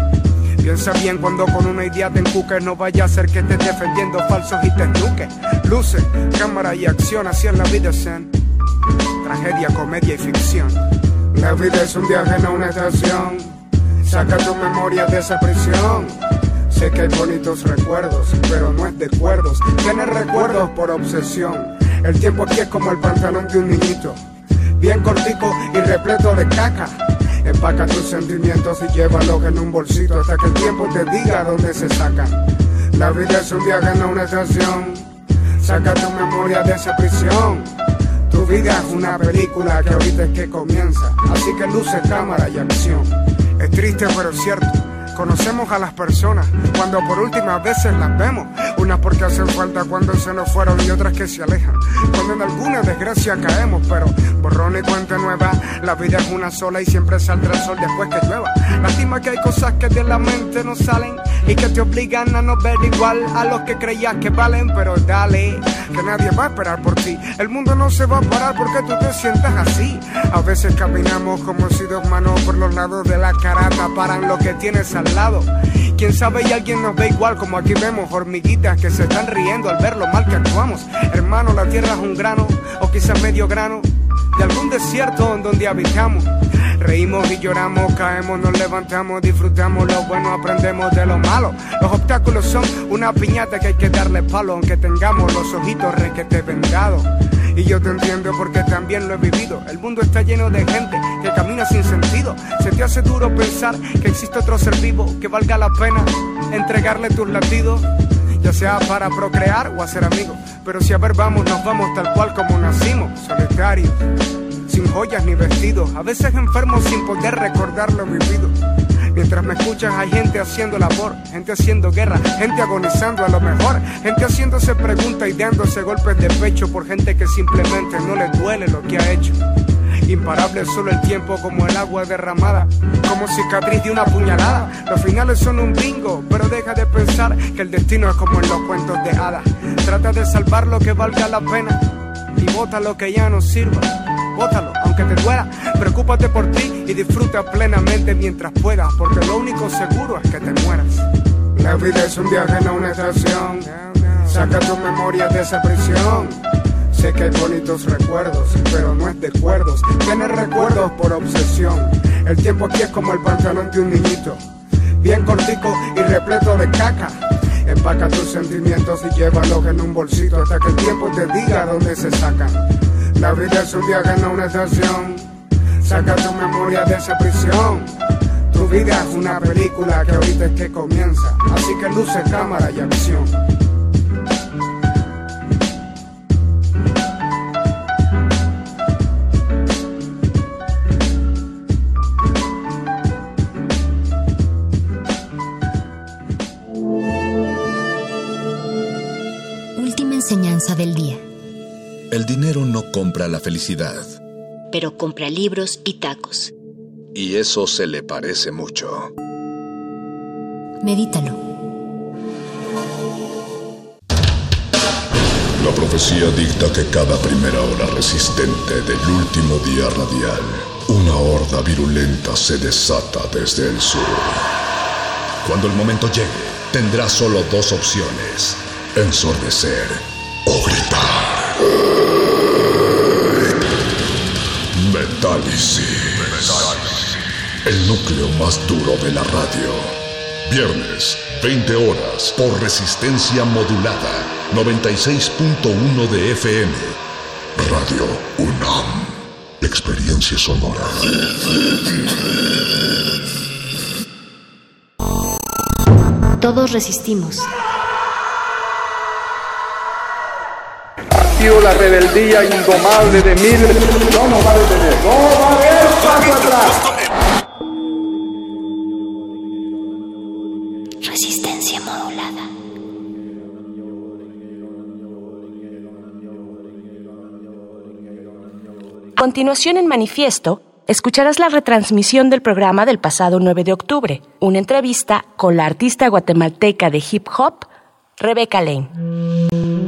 Piensa bien cuando con una idea te encuques, no vaya a ser que estés defendiendo falsos y te enduques. Luce, cámara y acción, así es la vida zen. Tragedia, comedia y ficción. La vida es un viaje, no una estación. Saca tu memoria de esa prisión. Sé que hay bonitos recuerdos, pero no es de acuerdos. Tienes recuerdos por obsesión. El tiempo aquí es como el pantalón de un niñito. Bien cortico y repleto de caca. Empaca tus sentimientos y llévalos en un bolsito hasta que el tiempo te diga dónde se sacan. La vida es un viaje, no una estación. Saca tu memoria de esa prisión. Tu vida es una película que ahorita es que comienza. Así que luce, cámara y acción. Es triste pero es cierto. Conocemos a las personas cuando por últimas veces las vemos. Unas porque hacen falta cuando se nos fueron y otras que se alejan. Cuando en alguna desgracia caemos, pero borrón y cuenta nueva. La vida es una sola y siempre saldrá el sol después que llueva. Lástima que hay cosas que de la mente no salen y que te obligan a no ver igual a los que creías que valen. Pero dale, que nadie va a esperar por ti. El mundo no se va a parar porque tú te sientas así. A veces caminamos como si dos manos por los lados de la cara taparan lo que tienes al lado. Quién sabe y alguien nos ve igual como aquí vemos hormiguitas que se están riendo al ver lo mal que actuamos. Hermano, la tierra es un grano o quizás medio grano de algún desierto en donde habitamos. Reímos y lloramos, caemos, nos levantamos, disfrutamos lo bueno, aprendemos de lo malo. Los obstáculos son una piñata que hay que darle palo, aunque tengamos los ojitos requete vendados. Y yo te entiendo porque también lo he vivido. El mundo está lleno de gente que camina sin sentido. Se te hace duro pensar que existe otro ser vivo que valga la pena entregarle tus latidos. Ya sea para procrear o hacer amigos. Pero si a ver vamos, nos vamos tal cual como nacimos, solitarios sin joyas ni vestidos, a veces enfermos sin poder recordar lo vivido. Mientras me escuchas hay gente haciendo labor, gente haciendo guerra, gente agonizando a lo mejor, gente haciéndose preguntas y dándose golpes de pecho por gente que simplemente no le duele lo que ha hecho. Imparable solo el tiempo como el agua derramada, como cicatriz de una puñalada. Los finales son un bingo, pero deja de pensar que el destino es como en los cuentos de hadas. Trata de salvar lo que valga la pena y bota lo que ya no sirva bótalo, aunque te duela. Preocúpate por ti y disfruta plenamente mientras puedas, porque lo único seguro es que te mueras. La vida es un viaje, no una estación. Saca tu memoria de esa prisión. Sé que hay bonitos recuerdos, pero no es de acuerdos. Tienes recuerdos por obsesión. El tiempo aquí es como el pantalón de un niñito. Bien cortico y repleto de caca. Empaca tus sentimientos y llévalos en un bolsito hasta que el tiempo te diga dónde se sacan. La vida es un viaje, no una estación. Saca tu memoria de esa prisión. Tu vida es una película que ahorita es que comienza. Así que luce, cámara y acción. Última enseñanza del día. El dinero no compra la felicidad. Pero compra libros y tacos. Y eso se le parece mucho. Medítalo. La profecía dicta que cada primera hora resistente del último día radial, una horda virulenta se desata desde el sur. Cuando el momento llegue, tendrá solo dos opciones, ensordecer o gritar. Metálisis. El núcleo más duro de la radio. Viernes, 20 horas, por resistencia modulada. 96.1 de FM. Radio UNAM. Experiencia sonora. Todos resistimos. La rebeldía indomable de miles. No nos va a detener. No va a haber paso atrás. Resistencia modulada. Continuación en Manifiesto, escucharás la retransmisión del programa del pasado 9 de octubre, una entrevista con la artista guatemalteca de hip hop, Rebecca Lane.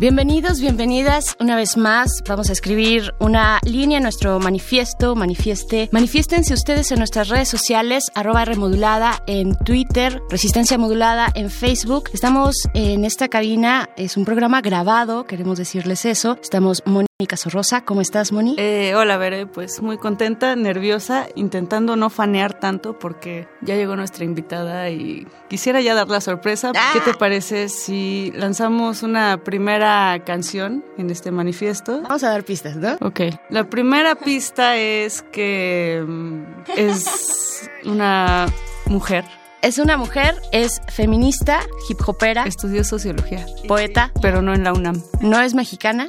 Bienvenidos, bienvenidas una vez más. Vamos a escribir una línea en nuestro manifiesto, manifieste. Manifiéstense ustedes en nuestras redes sociales, arroba remodulada en Twitter, Resistencia Modulada en Facebook. Estamos en esta cabina, es un programa grabado, queremos decirles eso. Estamos Mónica Sorrosa, ¿cómo estás, Moni? Eh, hola, Veré, pues muy contenta, nerviosa, intentando no fanear tanto porque ya llegó nuestra invitada y quisiera ya dar la sorpresa. ¿Qué te parece si lanzamos una primera canción en este manifiesto? Vamos a dar pistas, ¿no? Ok. La primera pista es que mm, es una mujer. Es una mujer, es feminista, hip hopera. Estudió sociología. Poeta. Pero no en la UNAM. No es mexicana.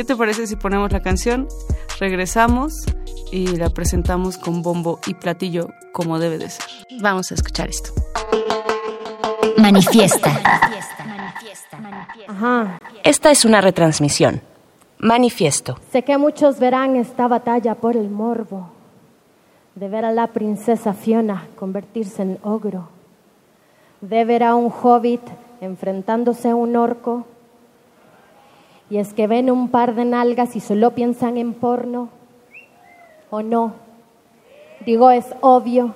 ¿Qué te parece si ponemos la canción? Regresamos y la presentamos con bombo y platillo como debe de ser. Vamos a escuchar esto. Manifiesta. Ajá. Esta es una retransmisión. Manifiesto. Sé que muchos verán esta batalla por el morbo de ver a la princesa Fiona convertirse en ogro, de ver a un hobbit enfrentándose a un orco. Y es que ven un par de nalgas y solo piensan en porno. ¿O no? Digo, es obvio.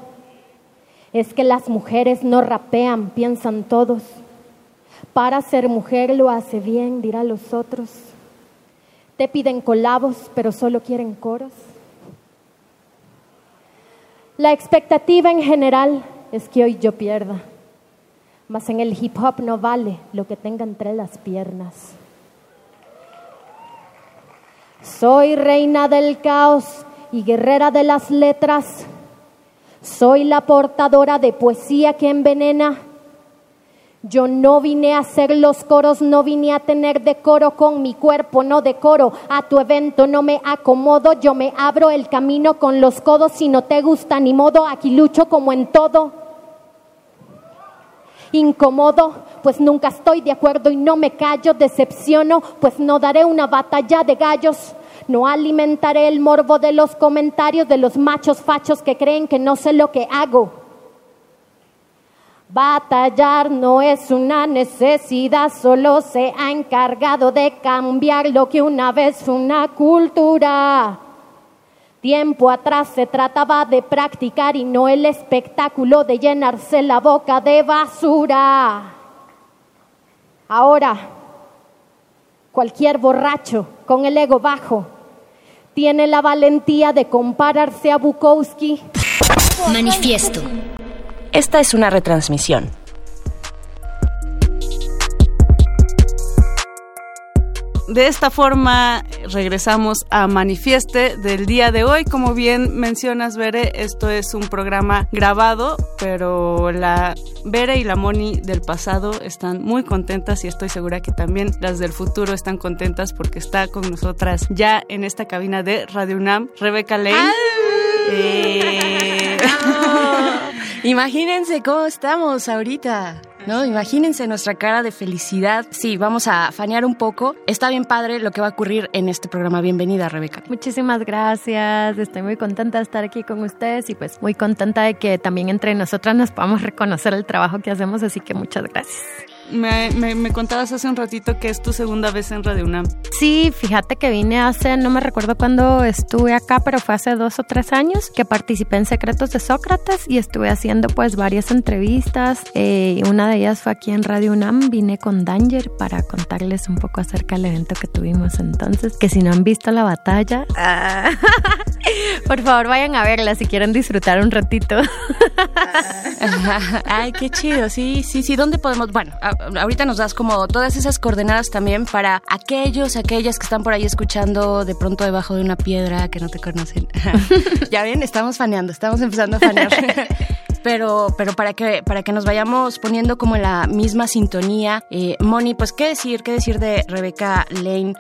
Es que las mujeres no rapean, piensan todos. Para ser mujer lo hace bien, dirá los otros. Te piden colabos, pero solo quieren coros. La expectativa en general es que hoy yo pierda, mas en el hip hop no vale lo que tenga entre las piernas. Soy reina del caos y guerrera de las letras. Soy la portadora de poesía que envenena. Yo no vine a hacer los coros, no vine a tener decoro con mi cuerpo, no decoro. A tu evento no me acomodo, yo me abro el camino con los codos. Si no te gusta ni modo, aquí lucho como en todo. Incómodo, pues nunca estoy de acuerdo y no me callo. Decepciono, pues no daré una batalla de gallos. No alimentaré el morbo de los comentarios de los machos fachos que creen que no sé lo que hago. Batallar no es una necesidad, solo se ha encargado de cambiar lo que una vez fue una cultura. Tiempo atrás se trataba de practicar y no el espectáculo de llenarse la boca de basura. Ahora, cualquier borracho con el ego bajo tiene la valentía de compararse a Bukowski. Manifiesto. Esta es una retransmisión. De esta forma regresamos a Manifieste del día de hoy. Como bien mencionas, Bere, esto es un programa grabado, pero la Bere y la Moni del pasado están muy contentas y estoy segura que también las del futuro están contentas porque está con nosotras ya en esta cabina de Radio UNAM, Rebeca Lane. Eh, Imagínense cómo estamos ahorita. ¿No? Imagínense nuestra cara de felicidad. Sí, vamos a fanear un poco. Está bien padre lo que va a ocurrir en este programa. Bienvenida, Rebeca. Muchísimas gracias. Estoy muy contenta de estar aquí con ustedes y pues muy contenta de que también entre nosotras nos podamos reconocer el trabajo que hacemos, así que muchas gracias. Me, me, me contabas hace un ratito que es tu segunda vez en Radio UNAM. Sí, fíjate que vine hace, no me recuerdo cuándo estuve acá, pero fue hace dos o tres años que participé en Secretos de Sócrates y estuve haciendo pues varias entrevistas. Eh, una de ellas fue aquí en Radio UNAM, vine con Danger para contarles un poco acerca del evento que tuvimos entonces, que si no han visto la batalla, ah, por favor vayan a verla si quieren disfrutar un ratito. Ay, qué chido. Sí, sí, sí. ¿Dónde podemos? Bueno, a- ahorita nos das como todas esas coordenadas también para aquellos, aquellas que están por ahí escuchando de pronto debajo de una piedra que no te conocen. ya ven, estamos faneando, estamos empezando a fanear. Pero, pero para que para que nos vayamos poniendo como en la misma sintonía, eh, Moni, pues qué decir, qué decir de Rebeca Lane.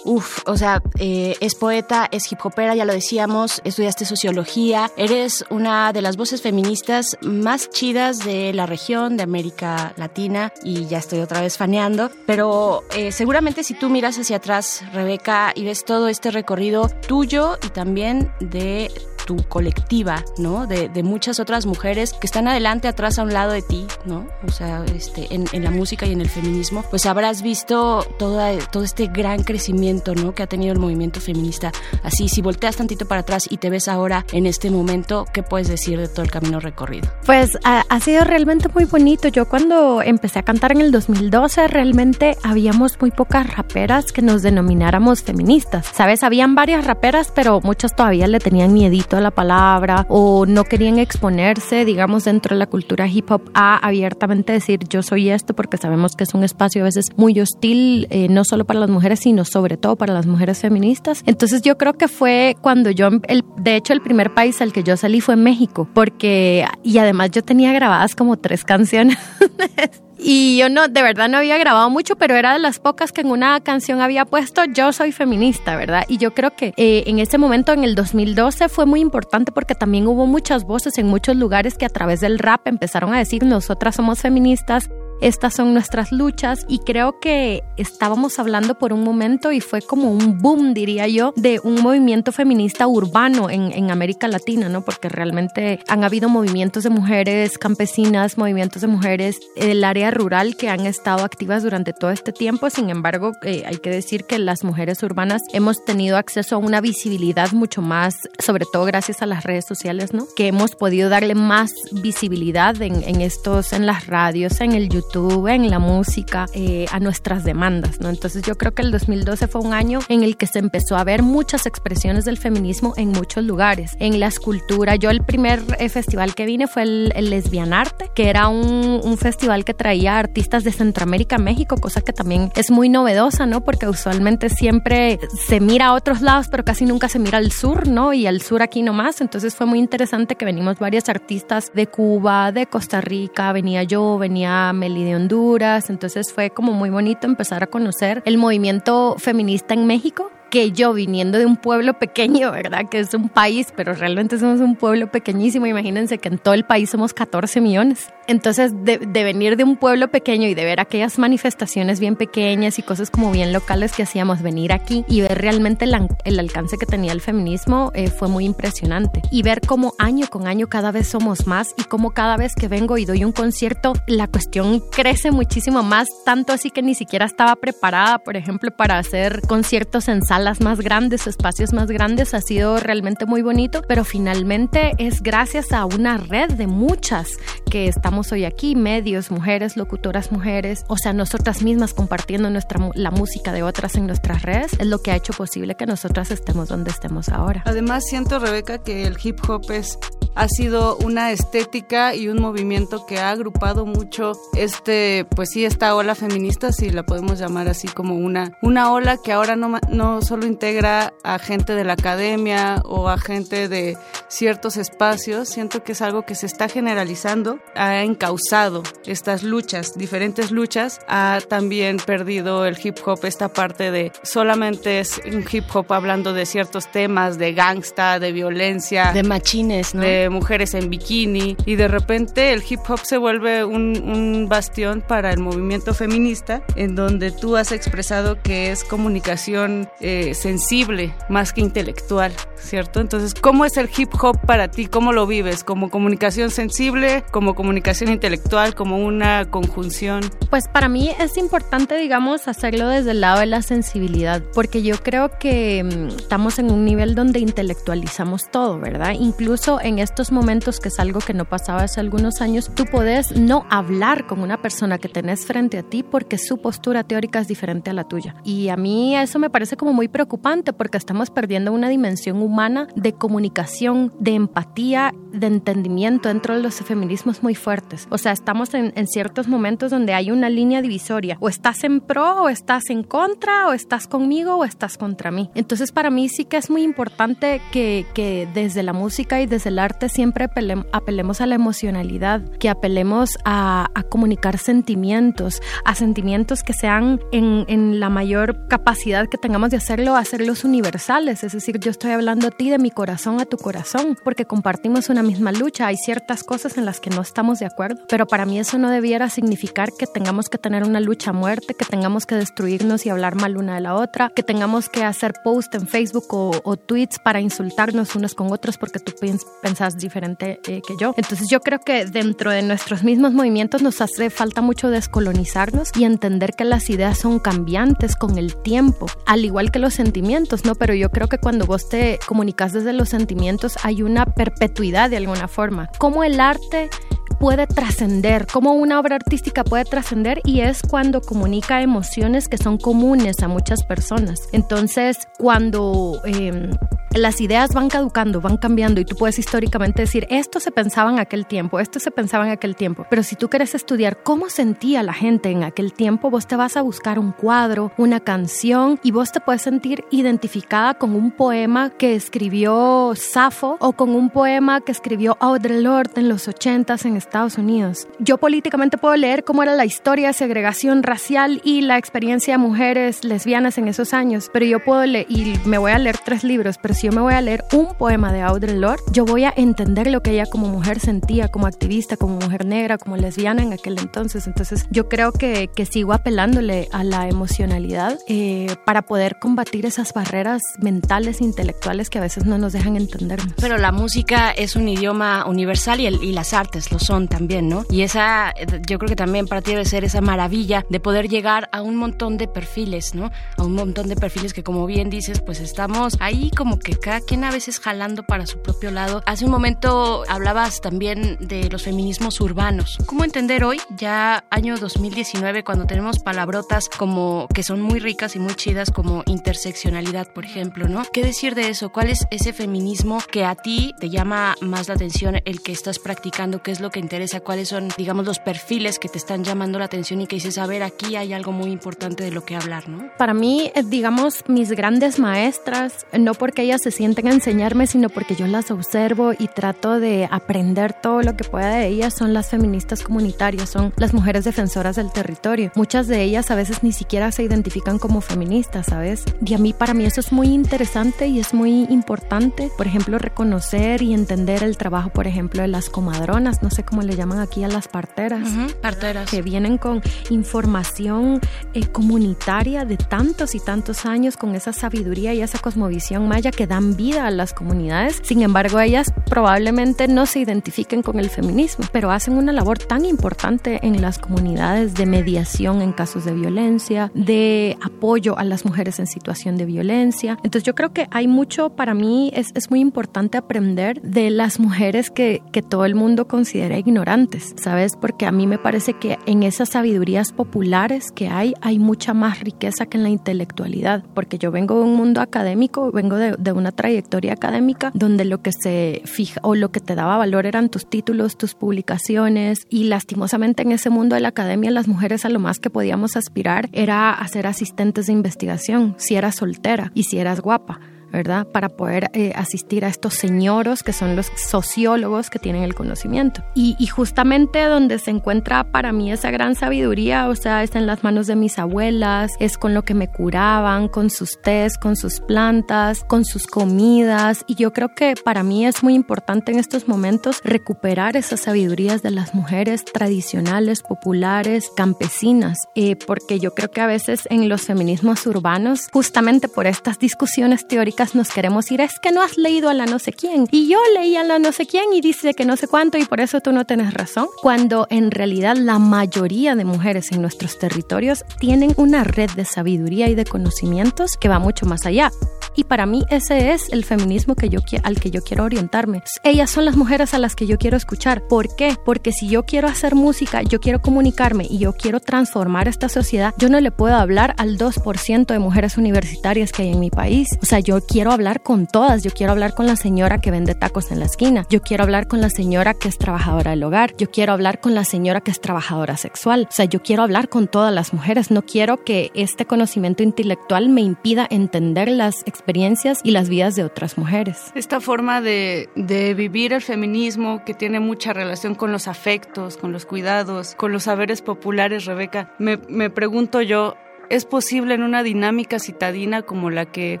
Uf, o sea, eh, es poeta, es hip hopera, ya lo decíamos, estudiaste sociología, eres una de las voces feministas más chidas de la región, de América Latina, y ya estoy otra vez faneando, pero eh, seguramente si tú miras hacia atrás, Rebeca, y ves todo este recorrido tuyo y también de tu colectiva, ¿no? De, de, muchas otras mujeres que están adelante, atrás, a un lado de ti, ¿no? O sea, este, en, en la música y en el feminismo, pues habrás visto toda, todo este gran crecimiento, ¿no? Que ha tenido el movimiento feminista. Así, si volteas tantito para atrás y te ves ahora en este momento, ¿qué puedes decir de todo el camino recorrido? Pues ha, ha sido realmente muy bonito. Yo cuando empecé a cantar en el 2012, realmente habíamos muy pocas raperas que nos denomináramos feministas. ¿Sabes? Habían varias raperas, pero muchas todavía le tenían miedito la palabra o no querían exponerse, digamos, dentro de la cultura hip hop a abiertamente decir yo soy esto porque sabemos que es un espacio a veces muy hostil, eh, no solo para las mujeres, sino sobre todo para las mujeres feministas. Entonces yo creo que fue cuando yo, el, de hecho el primer país al que yo salí fue México, porque, y además yo tenía grabadas como tres canciones. Y yo no, de verdad no había grabado mucho, pero era de las pocas que en una canción había puesto yo soy feminista, ¿verdad? Y yo creo que eh, en ese momento, en el 2012, fue muy importante porque también hubo muchas voces en muchos lugares que a través del rap empezaron a decir nosotras somos feministas, estas son nuestras luchas y creo que estábamos hablando por un momento y fue como un boom, diría yo, de un movimiento feminista urbano en, en América Latina, ¿no? Porque realmente han habido movimientos de mujeres campesinas, movimientos de mujeres del área rural que han estado activas durante todo este tiempo. Sin embargo, eh, hay que decir que las mujeres urbanas hemos tenido acceso a una visibilidad mucho más, sobre todo gracias a las redes sociales, ¿no? Que hemos podido darle más visibilidad en, en estos, en las radios, en el YouTube en la música, eh, a nuestras demandas, ¿no? Entonces yo creo que el 2012 fue un año en el que se empezó a ver muchas expresiones del feminismo en muchos lugares, en la escultura. Yo el primer eh, festival que vine fue el, el Lesbianarte, que era un, un, festival que traía artistas de Centroamérica, México, cosa que también es muy novedosa, ¿no? Porque usualmente siempre se mira a otros lados, pero casi nunca se mira al sur, ¿no? Y al sur aquí nomás. Entonces fue muy interesante que venimos varios artistas de Cuba, de Costa Rica, venía yo, venía De Honduras, entonces fue como muy bonito empezar a conocer el movimiento feminista en México que yo viniendo de un pueblo pequeño, ¿verdad? Que es un país, pero realmente somos un pueblo pequeñísimo. Imagínense que en todo el país somos 14 millones. Entonces, de, de, venir de un pueblo pequeño y de ver aquellas manifestaciones bien pequeñas y cosas como bien locales que hacíamos, venir aquí y ver realmente el, el alcance que tenía el feminismo eh, fue muy impresionante. Y ver cómo año con año cada vez somos más y cómo cada vez que vengo y doy un concierto, la cuestión crece muchísimo más, tanto así que ni siquiera estaba preparada, por ejemplo, para hacer conciertos en salas más grandes, espacios más grandes. Ha sido realmente muy bonito, pero finalmente es gracias a una red de muchas que estamos hoy aquí, medios, mujeres, locutoras mujeres, o sea, nosotras mismas compartiendo nuestra, la música de otras en nuestras redes, es lo que ha hecho posible que nosotras estemos donde estemos ahora. Además, siento, Rebeca, que el hip hop es, ha sido una estética y un movimiento que ha agrupado mucho este, pues sí, esta ola feminista, si la podemos llamar así como una, una ola que ahora no, no solo integra a gente de la academia o a gente de ciertos espacios, siento que es algo que se está generalizando, ha encausado estas luchas, diferentes luchas, ha también perdido el hip hop esta parte de solamente es un hip hop hablando de ciertos temas, de gangsta, de violencia, de machines, ¿no? de mujeres en bikini y de repente el hip hop se vuelve un, un bastión para el movimiento feminista en donde tú has expresado que es comunicación eh, sensible más que intelectual, ¿cierto? Entonces, ¿cómo es el hip hop para ti? ¿Cómo lo vives? ¿Como comunicación sensible? ¿Como comunicación intelectual? ¿Como una conjunción? Pues para mí es importante, digamos, hacerlo desde el lado de la sensibilidad, porque yo creo que mm, estamos en un nivel donde intelectualizamos todo, ¿verdad? Incluso en estos momentos, que es algo que no pasaba hace algunos años, tú puedes no hablar con una persona que tenés frente a ti porque su postura teórica es diferente a la tuya. Y a mí eso me parece como muy preocupante porque estamos perdiendo una dimensión humana de comunicación, de empatía, de entendimiento dentro de los feminismos muy fuertes. O sea, estamos en, en, ciertos momentos donde hay una línea divisoria. O estás en pro, o estás en contra, o estás conmigo, o estás contra mí. Entonces, para mí sí que es muy importante que, que desde la música y desde el arte siempre apelem- apelemos a la emocionalidad, que apelemos a, a comunicar sentimientos, a sentimientos que sean en, en la mayor capacidad que tengamos de hacerlo, hacerlos universales. Es decir, yo estoy hablando a ti de mi corazón a tu corazón, porque compartimos una misma lucha. Hay ciertas cosas en las que no estamos de acuerdo, pero para mí eso no debiera significar que tengamos que tener una lucha a muerte, que tengamos que destruirnos y hablar mal una de la otra, que tengamos que hacer post en Facebook o, o tweets para insultarnos unos con otros porque tú pens- pensás diferente eh, que yo. Entonces yo creo que dentro de nuestros mismos movimientos nos hace falta mucho descolonizarnos y entender que las ideas son cambiantes con el tiempo, al igual que los sentimientos, ¿no? Pero yo creo que cuando vos te comunicas desde los sentimientos hay una perpetuidad de alguna forma. Cómo el arte puede trascender, cómo una obra artística puede trascender y es cuando comunica emociones que son comunes a muchas personas. Entonces, cuando eh, las ideas van caducando, van cambiando y tú puedes históricamente decir, esto se pensaba en aquel tiempo, esto se pensaba en aquel tiempo, pero si tú quieres estudiar cómo sentía la gente en aquel tiempo, vos te vas a buscar un cuadro, una canción y vos te puedes identificada con un poema que escribió Safo o con un poema que escribió Audre Lorde en los 80s en Estados Unidos. Yo políticamente puedo leer cómo era la historia de segregación racial y la experiencia de mujeres lesbianas en esos años, pero yo puedo leer, y me voy a leer tres libros, pero si yo me voy a leer un poema de Audre Lorde, yo voy a entender lo que ella como mujer sentía, como activista, como mujer negra, como lesbiana en aquel entonces. Entonces yo creo que, que sigo apelándole a la emocionalidad eh, para poder combatir esas barreras mentales, intelectuales que a veces no nos dejan entendernos. Pero la música es un idioma universal y, el- y las artes lo son también, ¿no? Y esa, eh, yo creo que también para ti debe ser esa maravilla de poder llegar a un montón de perfiles, ¿no? A un montón de perfiles que, como bien dices, pues estamos ahí como que cada quien a veces jalando para su propio lado. Hace un momento hablabas también de los feminismos urbanos. ¿Cómo entender hoy, ya año 2019, cuando tenemos palabrotas como que son muy ricas y muy chidas como interseccionalidad, por ejemplo, ¿no? ¿Qué decir de eso? ¿Cuál es ese feminismo que a ti te llama más la atención, el que estás practicando? ¿Qué es lo que interesa? ¿Cuáles son, digamos, los perfiles que te están llamando la atención y que dices, a ver, aquí hay algo muy importante de lo que hablar, ¿no? Para mí, eh, digamos, mis grandes maestras, no porque ellas se sienten a enseñarme, sino porque yo las observo y trato de aprender todo lo que pueda de ellas, son las feministas comunitarias, son las mujeres defensoras del territorio. Muchas de ellas a veces ni siquiera se identifican como feministas, ¿sabes? Y a mí, para mí eso es muy interesante y es muy importante, por ejemplo, reconocer y entender el trabajo, por ejemplo, de las comadronas, no sé cómo le llaman aquí a las parteras. Parteras. Que vienen con información eh, comunitaria de tantos y tantos años, con esa sabiduría y esa cosmovisión maya que dan vida a las comunidades. Sin embargo, ellas probablemente no se identifiquen con el feminismo, pero hacen una labor tan importante en las comunidades de mediación en casos de violencia, de apoyo a las mujeres en situación de violencia. Entonces yo creo que hay mucho, para mí es, es muy importante aprender de las mujeres que, que todo el mundo considera ignorantes, ¿sabes? Porque a mí me parece que en esas sabidurías populares que hay, hay mucha más riqueza que en la intelectualidad, porque yo vengo de un mundo académico, vengo de, de una trayectoria académica donde lo que se fija o lo que te daba valor eran tus títulos, tus publicaciones y lastimosamente en ese mundo de la academia las mujeres a lo más que podíamos aspirar era a ser asistentes de investigación, si eras soltera y si eras guapa. ¿Verdad? Para poder eh, asistir a estos señoros que son los sociólogos que tienen el conocimiento. Y, y, justamente donde se encuentra para mí esa gran sabiduría, o sea, está en las manos de mis abuelas, es con lo que me curaban, con sus tés, con sus plantas, con sus comidas. Y yo creo que para mí es muy importante en estos momentos recuperar esas sabidurías de las mujeres tradicionales, populares, campesinas, eh, porque yo creo que a veces en los feminismos urbanos, justamente por estas discusiones teóricas, nos queremos ir, es que no has leído a la no sé quién. Y yo leí a la no sé quién y dice que no sé cuánto y por eso tú no tienes razón. Cuando en realidad la mayoría de mujeres en nuestros territorios tienen una red de sabiduría y de conocimientos que va mucho más allá. Y para mí ese es el feminismo que yo, al que yo quiero orientarme. Ellas son las mujeres a las que yo quiero escuchar. ¿Por qué? Porque si yo quiero hacer música, yo quiero comunicarme y yo quiero transformar esta sociedad, yo no le puedo hablar al 2% de mujeres universitarias que hay en mi país. O sea, yo quiero hablar con todas. Yo quiero hablar con la señora que vende tacos en la esquina. Yo quiero hablar con la señora que es trabajadora del hogar. Yo quiero hablar con la señora que es trabajadora sexual. O sea, yo quiero hablar con todas las mujeres. No quiero que este conocimiento intelectual me impida entender las experiencias y las vidas de otras mujeres. Esta forma de, de vivir el feminismo que tiene mucha relación con los afectos, con los cuidados, con los saberes populares, Rebeca, me, me pregunto yo, ¿Es posible en una dinámica citadina como la que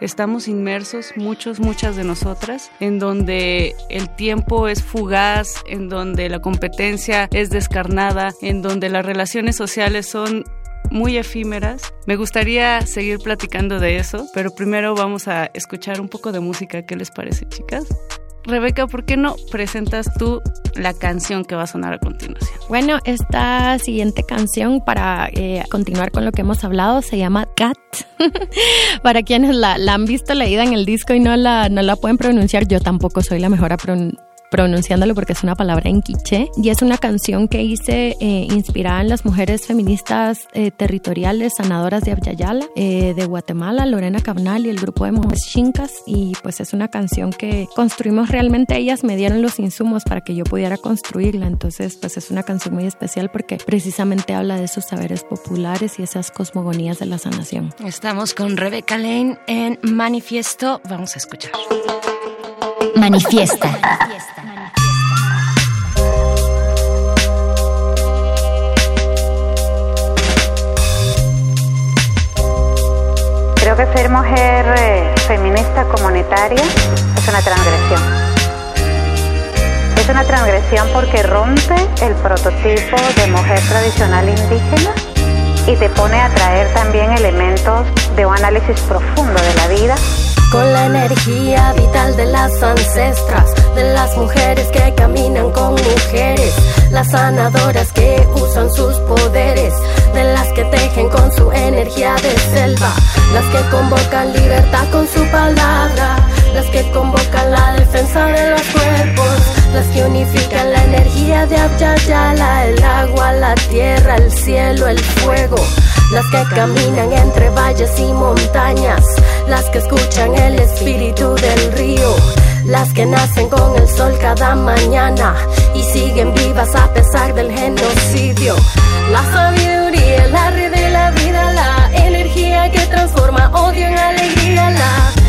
estamos inmersos, muchos, muchas de nosotras, en donde el tiempo es fugaz, en donde la competencia es descarnada, en donde las relaciones sociales son muy efímeras. Me gustaría seguir platicando de eso, pero primero vamos a escuchar un poco de música. ¿Qué les parece, chicas? Rebeca, ¿por qué no presentas tú la canción que va a sonar a continuación? Bueno, esta siguiente canción, para eh, continuar con lo que hemos hablado, se llama Cat. para quienes la, han visto leída en el disco y no la, no la pueden pronunciar, yo tampoco soy la mejor a pronunciar pronunciándolo porque es una palabra en quiché y es una canción que hice eh, inspirada en las mujeres feministas eh, territoriales sanadoras de Abyayala, eh, de Guatemala, Lorena Cabnal y el grupo de mujeres chincas y pues es una canción que construimos realmente ellas me dieron los insumos para que yo pudiera construirla entonces pues es una canción muy especial porque precisamente habla de esos saberes populares y esas cosmogonías de la sanación. Estamos con Rebeca Lane en Manifiesto, vamos a escuchar. Manifiesta. Creo que ser mujer eh, feminista comunitaria es una transgresión. Es una transgresión porque rompe el prototipo de mujer tradicional indígena y te pone a traer también elementos de un análisis profundo de la vida con la energía vital de las ancestras, de las mujeres que caminan con mujeres, las sanadoras que usan sus poderes, de las que tejen con su energía de selva, las que convocan libertad con su palabra, las que convocan la defensa de los cuerpos, las que unifican la energía de Abyayala, el agua, la tierra, el cielo, el fuego las que caminan entre valles y montañas, las que escuchan el espíritu del río, las que nacen con el sol cada mañana y siguen vivas a pesar del genocidio. La sabiduría, la red de la vida, la energía que transforma odio en alegría, la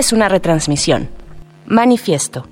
es una retransmisión. Manifiesto.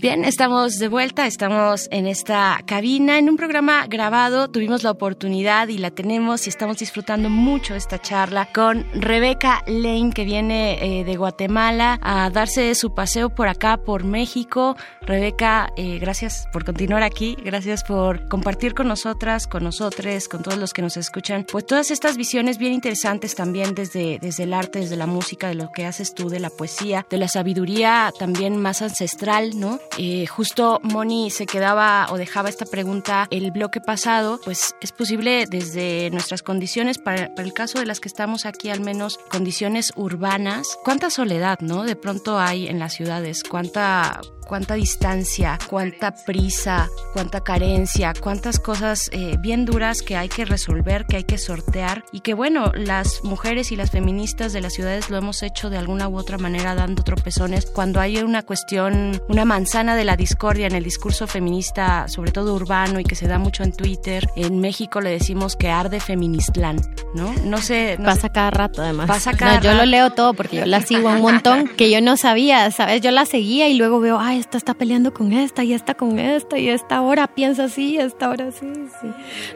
Bien, estamos de vuelta, estamos en esta cabina, en un programa grabado, tuvimos la oportunidad y la tenemos y estamos disfrutando mucho esta charla con Rebeca Lane, que viene eh, de Guatemala a darse su paseo por acá, por México. Rebeca, eh, gracias por continuar aquí, gracias por compartir con nosotras, con nosotros, con todos los que nos escuchan, pues todas estas visiones bien interesantes también desde, desde el arte, desde la música, de lo que haces tú, de la poesía, de la sabiduría también más ancestral, ¿no? Eh, justo Moni se quedaba o dejaba esta pregunta el bloque pasado, pues es posible desde nuestras condiciones, para, para el caso de las que estamos aquí al menos, condiciones urbanas, cuánta soledad, ¿no? De pronto hay en las ciudades, cuánta cuánta distancia, cuánta prisa, cuánta carencia, cuántas cosas eh, bien duras que hay que resolver, que hay que sortear y que bueno, las mujeres y las feministas de las ciudades lo hemos hecho de alguna u otra manera dando tropezones cuando hay una cuestión, una manzana de la discordia en el discurso feminista, sobre todo urbano y que se da mucho en Twitter. En México le decimos que arde feministlán, ¿no? No sé. No pasa sé. cada rato además. Pasa cada no, yo lo rato. leo todo porque yo la sigo un montón que yo no sabía, ¿sabes? Yo la seguía y luego veo, ay, esta está peleando con esta y esta con esta y esta ahora piensa así, esta ahora sí, sí.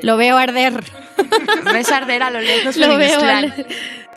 Lo veo arder. Ves arder a lo lejos Lo veo arder.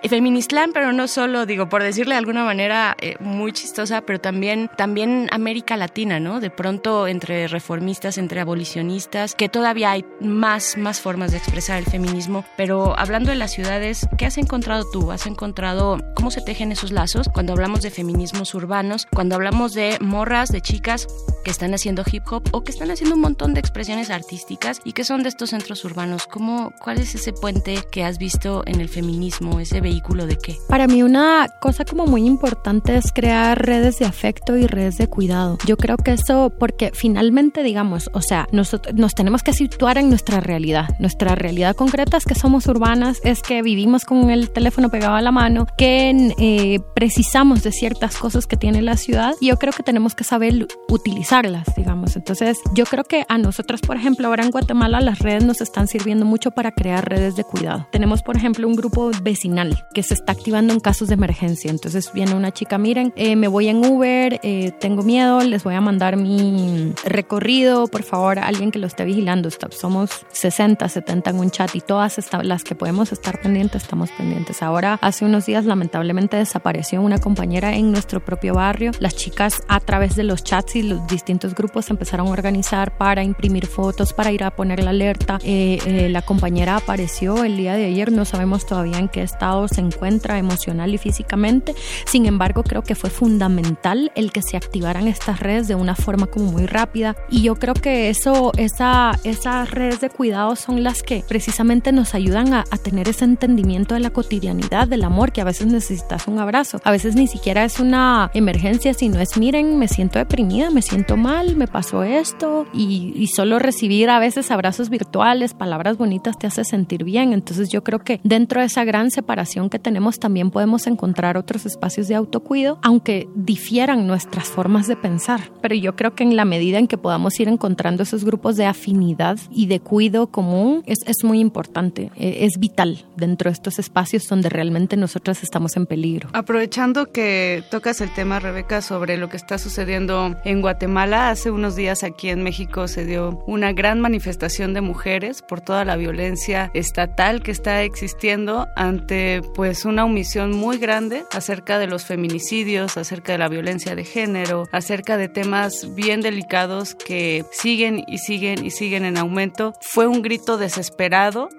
Eh, Feministlán, pero no solo, digo, por decirle de alguna manera eh, muy chistosa, pero también, también América Latina, ¿no? De pronto entre reformistas, entre abolicionistas, que todavía hay más, más formas de expresar el feminismo. Pero hablando de las ciudades, ¿qué has encontrado tú? ¿Has encontrado cómo se tejen esos lazos cuando hablamos de feminismos urbanos, cuando hablamos de morras, de chicas que están haciendo hip hop o que están haciendo un montón de expresiones artísticas y que son de estos centros urbanos? ¿Cómo, ¿Cuál es ese puente que has visto en el feminismo, ese vehículo de qué? Para mí una cosa como muy importante es crear redes de afecto y redes de cuidado. Yo creo que eso, porque finalmente, digamos, o sea, nos tenemos que situar en nuestra realidad. Nuestra realidad concreta es que somos urbanas, es que vivimos con el teléfono pegado a la mano, que eh, precisamos de ciertas cosas que tiene la ciudad y yo creo que tenemos que saber utilizarlas, digamos. Entonces, yo creo que a nosotros, por ejemplo, ahora en Guatemala las redes nos están sirviendo mucho para crear redes de cuidado. Tenemos, por ejemplo, un grupo vecinal que se está activando en casos de emergencia. Entonces viene una chica, miren, eh, me voy en Uber, eh, tengo miedo, les voy a mandar mi recorrido, por favor, alguien que lo esté vigilando. Somos 60, 70 en un chat y todas las que podemos estar pendientes, estamos pendientes. Ahora, hace unos días, lamentablemente desapareció una compañera en nuestro propio barrio. Las chicas a través de los chats y los distintos grupos empezaron a organizar para imprimir fotos, para ir a poner la alerta. Eh, eh, la compañera apareció el día de ayer, no sabemos todavía en qué estado se encuentra emocional y físicamente. Sin embargo, creo que fue fundamental el que se activaran estas redes de una forma como muy rápida. Y yo creo que eso, esa, esas redes de cuidado son las que precisamente nos ayudan a, a tener ese entendimiento de la cotidianidad, del amor, que a veces necesitas un abrazo. A veces ni siquiera es una emergencia, sino es, miren, me siento deprimida, me siento mal, me pasó esto. Y, y solo recibir a veces abrazos virtuales, palabras bonitas te hace sentir bien. Entonces yo creo que dentro de esa gran separación que tenemos también podemos encontrar otros espacios de autocuido, aunque difieran nuestras formas de pensar. Pero yo creo que en la medida en que podamos ir encontrando esos grupos de afinidad y de cuido común, es, es muy importante, eh, es vital dentro de estos espacios donde realmente nosotras estamos en peligro. Aprovechando que tocas el tema, Rebeca, sobre lo que está sucediendo en Guatemala, hace unos días aquí en México se dio una gran manifestación de mujeres por toda la violencia estatal que está existiendo ante pues una omisión muy grande acerca de los feminicidios, acerca de la violencia de género, acerca de temas bien delicados que siguen y siguen y siguen en aumento. Fue un grito desesperado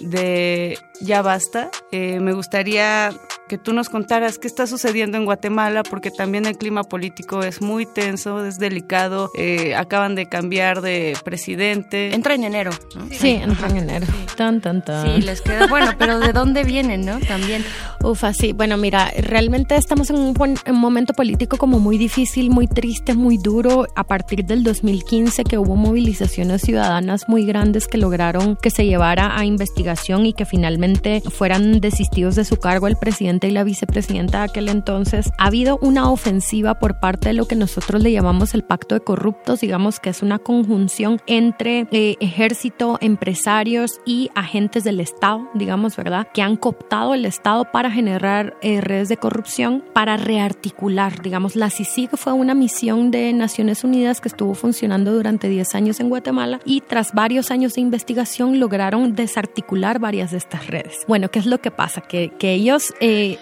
de ya basta. Eh, me gustaría que tú nos contaras qué está sucediendo en Guatemala, porque también el clima político es muy tenso, es delicado. eh, acaban de cambiar de presidente. Entra en enero. ¿no? Sí, entra en enero. Tan, tan, tan. Sí, les queda bueno, pero ¿de dónde vienen, no? También. Ufa, sí. Bueno, mira, realmente estamos en un, pon- en un momento político como muy difícil, muy triste, muy duro. A partir del 2015 que hubo movilizaciones ciudadanas muy grandes que lograron que se llevara a investigación y que finalmente fueran desistidos de su cargo el presidente y la vicepresidenta de aquel entonces. Ha habido una ofensiva por parte de lo que nosotros le llamamos el pacto de corruptos, digamos que es una conjunción entre eh, ejército, empresarios y agentes del Estado, digamos, ¿verdad? Que han cooptado el Estado para generar eh, redes de corrupción, para rearticular, digamos, la CICIG fue una misión de Naciones Unidas que estuvo funcionando durante 10 años en Guatemala y tras varios años de investigación lograron desarticular varias de estas redes. Bueno, ¿qué es lo que pasa? Que, ellos eh,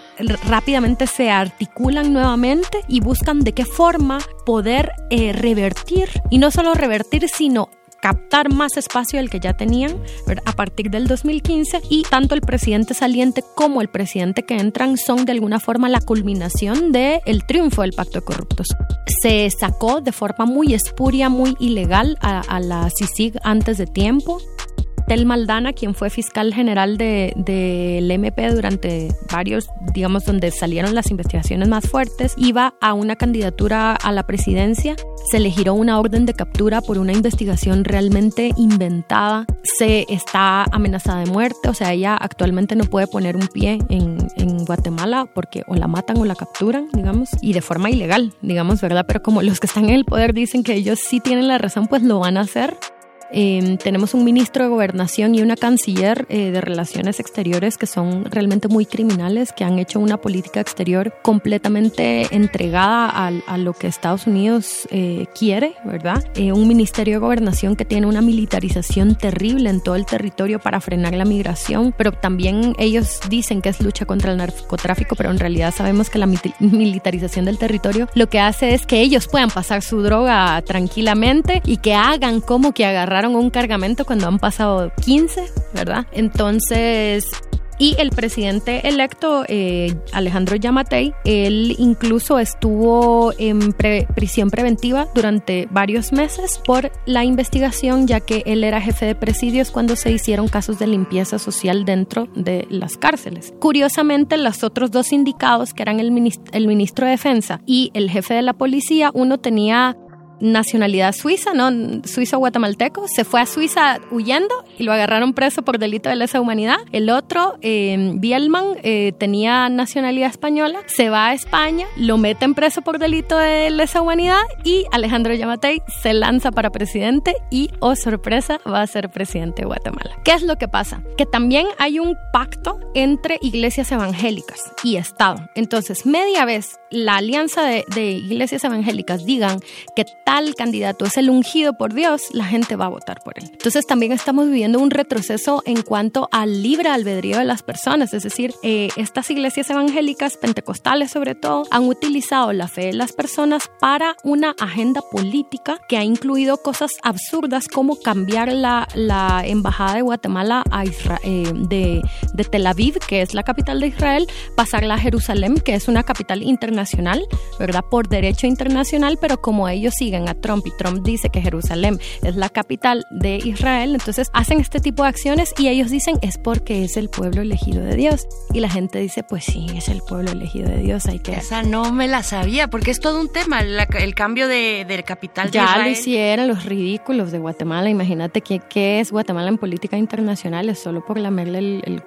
rápidamente se articulan nuevamente y buscan de qué forma poder eh, revertir, y no solo revertir, sino captar más espacio del que ya tenían a partir del 2015 y tanto el presidente saliente como el presidente que entran son de alguna forma la culminación del el triunfo del pacto de corruptos. Se sacó de forma muy espuria, muy ilegal a, a la CICIG antes de tiempo. Tel Maldana, quien fue fiscal general del de, MP durante varios, digamos, donde salieron las investigaciones más fuertes, iba a una candidatura a la presidencia. Se le giró una orden de captura por una investigación realmente inventada. Se está amenazada de muerte, o sea, ella actualmente no puede poner un pie en Guatemala porque o la matan o la capturan, digamos, y de forma ilegal, digamos, ¿verdad? Pero como los que están en el poder dicen que ellos sí tienen la razón, pues lo van a hacer. Eh, tenemos un ministro de gobernación y una canciller eh, de relaciones exteriores que son realmente muy criminales, que han hecho una política exterior completamente entregada a, a lo que Estados Unidos eh, quiere, ¿verdad? Eh, un ministerio de gobernación que tiene una militarización terrible en todo el territorio para frenar la migración, pero también ellos dicen que es lucha contra el narcotráfico, pero en realidad sabemos que la militarización del territorio lo que hace es que ellos puedan pasar su droga tranquilamente y que hagan como que agarrar un cargamento cuando han pasado 15, ¿verdad? Entonces, y el presidente electo, eh, Alejandro Yamatei, él incluso estuvo en pre prisión preventiva durante varios meses por la investigación, ya que él era jefe de presidios cuando se hicieron casos de limpieza social dentro de las cárceles. Curiosamente, los otros dos indicados, que eran el, ministro, el ministro de Defensa y el jefe de la policía, uno tenía nacionalidad suiza, ¿no? Suizo-guatemalteco, se fue a Suiza huyendo y lo agarraron preso por delito de lesa humanidad. El otro, eh, Bielman, eh, tenía nacionalidad española, se va a España, lo meten preso por delito de lesa humanidad y Alejandro Yamatei se lanza para presidente y, oh sorpresa, va a ser presidente de Guatemala. ¿Qué es lo que pasa? Que también hay un pacto entre iglesias evangélicas y Estado. Entonces, media vez la alianza de, de iglesias evangélicas digan que tal candidato es el ungido por Dios, la gente va a votar por él. Entonces también estamos viviendo un retroceso en cuanto al libre albedrío de las personas, es decir, eh, estas iglesias evangélicas, pentecostales sobre todo, han utilizado la fe de las personas para una agenda política que ha incluido cosas absurdas como cambiar la, la embajada de Guatemala a Israel, eh, de, de Tel Aviv, que es la capital de Israel, pasarla a Jerusalén, que es una capital internacional, ¿verdad? Por derecho internacional, pero como ellos siguen a Trump y Trump dice que Jerusalén es la capital de Israel, entonces hacen este tipo de acciones y ellos dicen es porque es el pueblo elegido de Dios. Y la gente dice, pues sí, es el pueblo elegido de Dios, hay que... Esa no me la sabía, porque es todo un tema, la, el cambio de, de capital de ya Israel. lo hicieron los ridículos de Guatemala, imagínate qué, qué es Guatemala en política internacional, es solo por lamerle el, el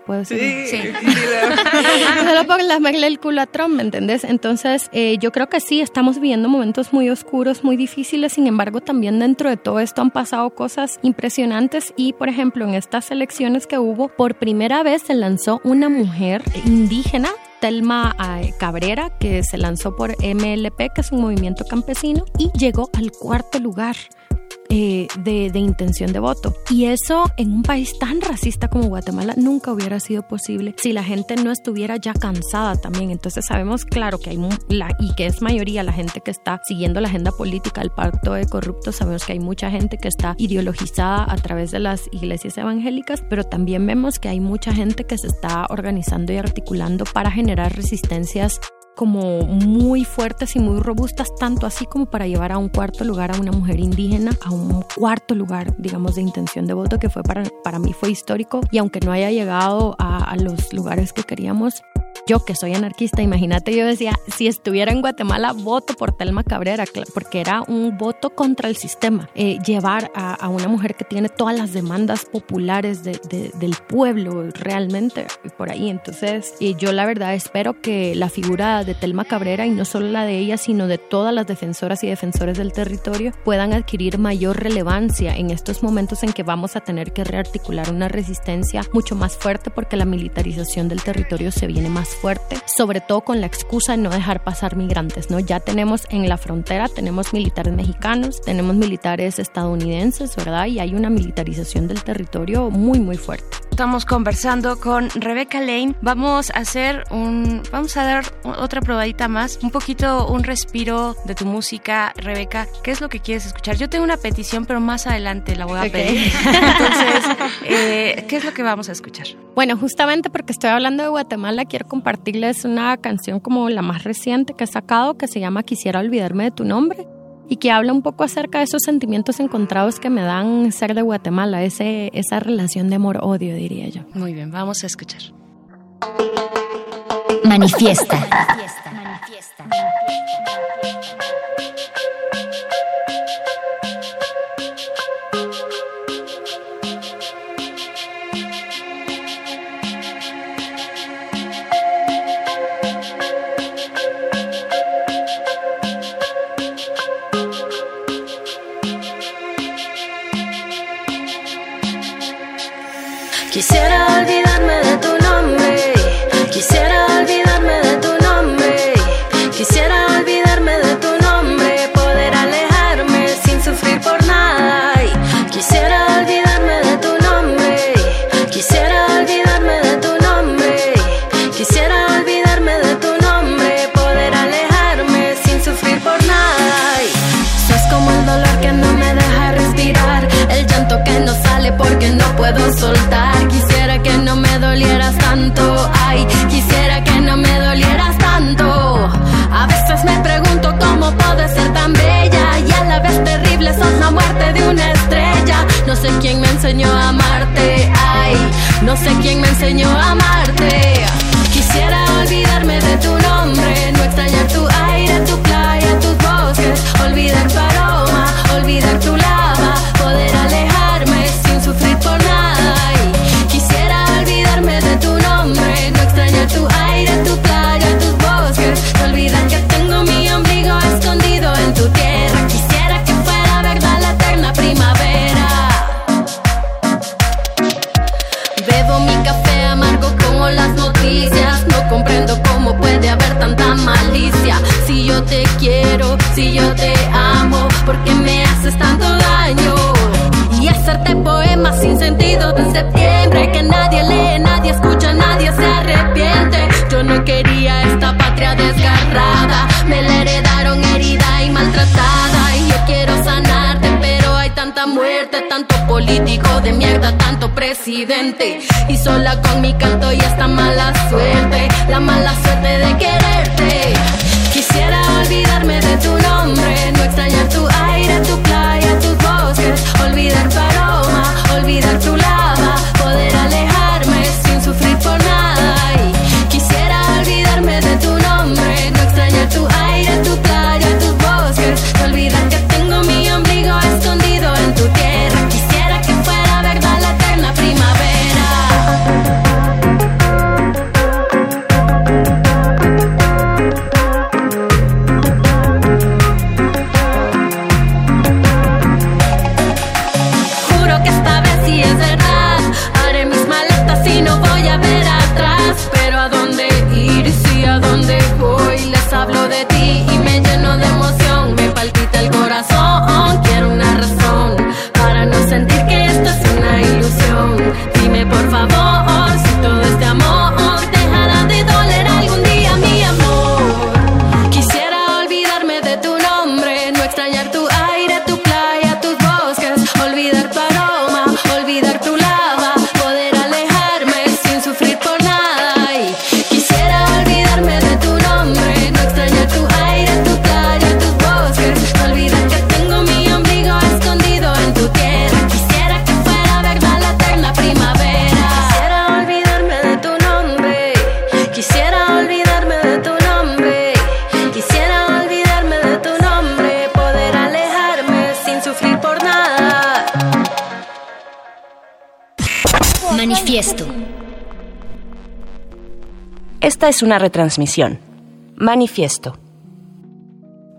puedo decir. Sí. Solo por lamerle el culo a Trump, ¿me entendés? Entonces, eh, yo creo que sí, estamos viviendo momentos muy oscuros, muy difíciles, sin embargo, también dentro de todo esto han pasado cosas impresionantes y, por ejemplo, en estas elecciones que hubo, por primera vez se lanzó una mujer indígena Telma eh, Cabrera, que se lanzó por MLP, que es un movimiento campesino, y llegó al cuarto lugar. Eh, de, intención de voto. Y eso en un país tan racista como Guatemala nunca hubiera sido posible si la gente no estuviera ya cansada también. Entonces sabemos, claro, que hay la, y que es mayoría la gente que está siguiendo la agenda política del pacto de corruptos. Sabemos que hay mucha gente que está ideologizada a través de las iglesias evangélicas, pero también vemos que hay mucha gente que se está organizando y articulando para generar resistencias como muy fuertes y muy robustas, tanto así como para llevar a un cuarto lugar a una mujer indígena, a un cuarto lugar, digamos, de intención de voto, que fue para, para mí fue histórico. Y aunque no haya llegado a, a los lugares que queríamos, yo que soy anarquista, imagínate, yo decía, si estuviera en Guatemala, voto por Telma Cabrera, porque era un voto contra el sistema. Eh, llevar a, a, una mujer que tiene todas las demandas populares de, de, del pueblo realmente por ahí. Entonces, eh, yo la verdad espero que la figura de Telma Cabrera, y no solo la de ella, sino de todas las defensoras y defensores del territorio, puedan adquirir mayor relevancia en estos momentos en que vamos a tener que rearticular una resistencia mucho más fuerte porque la militarización del territorio se viene más fuerte, sobre todo con la excusa de no dejar pasar migrantes, ¿no? Ya tenemos en la frontera, tenemos militares mexicanos, tenemos militares estadounidenses, ¿verdad? Y hay una militarización del territorio muy, muy fuerte. Estamos conversando con Rebeca Lane. Vamos a hacer un, vamos a dar otra probadita más, un poquito un respiro de tu música, Rebeca. ¿Qué es lo que quieres escuchar? Yo tengo una petición, pero más adelante la voy a pedir. Entonces, eh, ¿qué es lo que vamos a escuchar? Bueno, justamente porque estoy hablando de Guatemala, quiero compartirles una canción como la más reciente que he sacado que se llama Quisiera olvidarme de tu nombre y que habla un poco acerca de esos sentimientos encontrados que me dan ser de Guatemala, ese, esa relación de amor-odio, diría yo. Muy bien, vamos a escuchar. Manifiesta. Manifiesta. Quisiera olvidarme sé quién me enseñó a amarte, ay, no sé quién me enseñó a amarte. Quisiera olvidarme de tu nombre, no extrañar tu aire, tu playa, tus bosques, olvidar tu aroma, olvidar tu lava, Si yo te quiero, si yo te amo, ¿por qué me haces tanto daño? Y hacerte poemas sin sentido de septiembre que nadie lee, nadie escucha, nadie se arrepiente. Yo no quería esta patria desgarrada, me la heredaron herida y maltratada. Y yo quiero sanarte, pero hay tanta muerte, tanto político de mierda, tanto presidente. Y sola con mi canto y esta mala suerte, la mala suerte de quererte. Olvidarme de tu nombre, no extrañar tu aire, tu playa, tus bosques, olvidar tu aroma, olvidar tu lava, Manifiesto. Esta es una retransmisión. Manifiesto.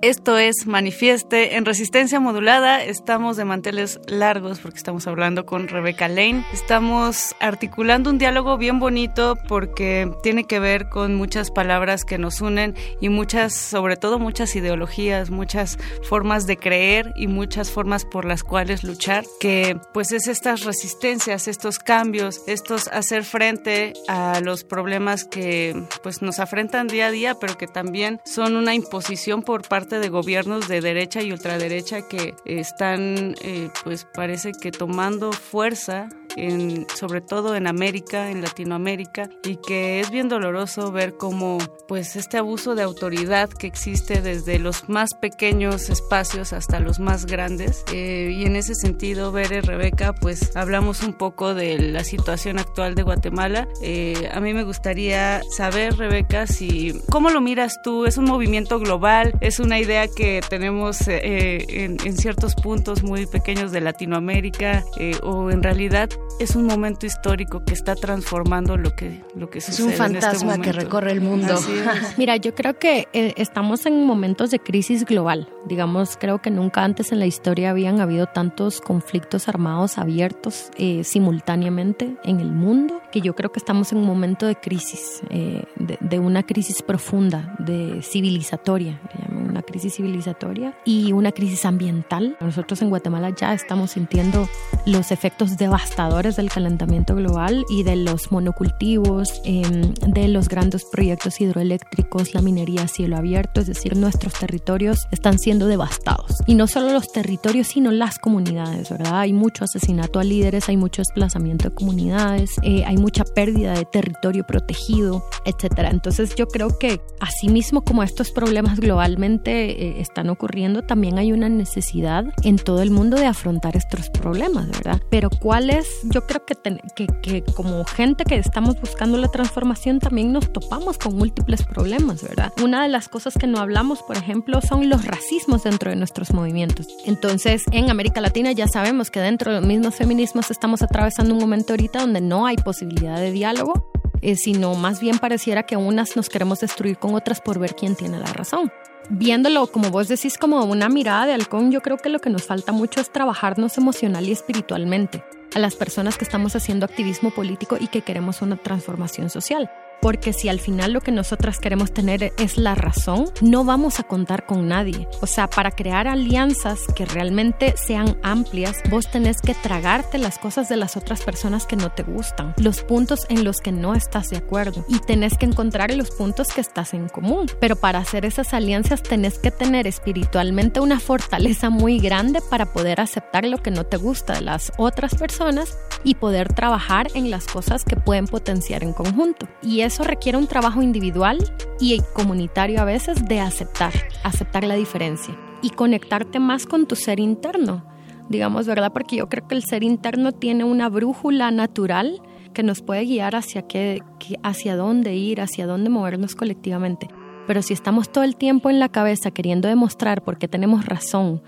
Esto es Manifieste en resistencia modulada. Estamos de manteles largos porque estamos hablando con Rebeca Lane. Estamos articulando un diálogo bien bonito porque tiene que ver con muchas palabras que nos unen y muchas, sobre todo muchas ideologías, muchas formas de creer y muchas formas por las cuales luchar, que pues es estas resistencias, estos cambios, estos hacer frente a los problemas que pues nos afrentan día a día, pero que también son una imposición por parte de gobiernos de derecha y ultraderecha que están, eh, pues parece que tomando fuerza en, sobre todo en América, en Latinoamérica, y que es bien doloroso ver cómo pues este abuso de autoridad que existe desde los más pequeños espacios hasta los más grandes. Eh, y en ese sentido, Bere, Rebeca, pues hablamos un poco de la situación actual de Guatemala. Eh, a mí me gustaría saber, Rebeca, si cómo lo miras tú. ¿Es un movimiento global? ¿Es una idea que tenemos eh, en, en, ciertos puntos muy pequeños de Latinoamérica? ¿O en realidad es un momento histórico que está transformando lo que, lo que sucede. Es un fantasma este que recorre el mundo. Mira, yo creo que eh, estamos en momentos de crisis global. Digamos, creo que nunca antes en la historia habían habido tantos conflictos armados abiertos eh, simultáneamente en el mundo, que yo creo que estamos en un momento de crisis, eh, de, de, una crisis profunda, de civilizatoria, una crisis civilizatoria y una crisis ambiental. Nosotros en Guatemala ya estamos sintiendo los efectos devastadores del calentamiento global y de los monocultivos, eh, de los grandes proyectos hidroeléctricos, la minería a cielo abierto, es decir, nuestros territorios están siendo devastados. Y no solo los territorios, sino las comunidades, ¿verdad? Hay mucho asesinato a líderes, hay mucho desplazamiento de comunidades, eh, hay mucha pérdida de territorio protegido, etcétera. Entonces yo creo que asimismo como estos problemas globalmente eh, están ocurriendo, también hay una necesidad en todo el mundo de afrontar estos problemas, ¿verdad? Pero ¿cuál es? Yo creo que, ten, que, que como gente que estamos buscando la transformación también nos topamos con múltiples problemas, ¿verdad? Una de las cosas que no hablamos, por ejemplo, son los racismos dentro de nuestros movimientos. Entonces, en América Latina ya sabemos que dentro de los mismos feminismos estamos atravesando un momento ahorita donde no hay posibilidad de diálogo, eh, sino más bien pareciera que unas nos queremos destruir con otras por ver quién tiene la razón viéndolo como vos decís como una mirada de halcón, yo creo que lo que nos falta mucho es trabajarnos emocional y espiritualmente a las personas que estamos haciendo activismo político y que queremos una transformación social porque si al final lo que nosotras queremos tener es la razón, no vamos a contar con nadie. O sea, para crear alianzas que realmente sean amplias, vos tenés que tragarte las cosas de las otras personas que no te gustan, los puntos en los que no estás de acuerdo y tenés que encontrar los puntos que estás en común. Pero para hacer esas alianzas tenés que tener espiritualmente una fortaleza muy grande para poder aceptar lo que no te gusta de las otras personas y poder trabajar en las cosas que pueden potenciar en conjunto. Y eso requiere un trabajo individual y comunitario a veces de aceptar, aceptar la diferencia y conectarte más con tu ser interno, digamos, ¿verdad? Porque yo creo que el ser interno tiene una brújula natural que nos puede guiar hacia, qué, hacia dónde ir, hacia dónde movernos colectivamente. Pero si estamos todo el tiempo en la cabeza queriendo demostrar por qué tenemos razón,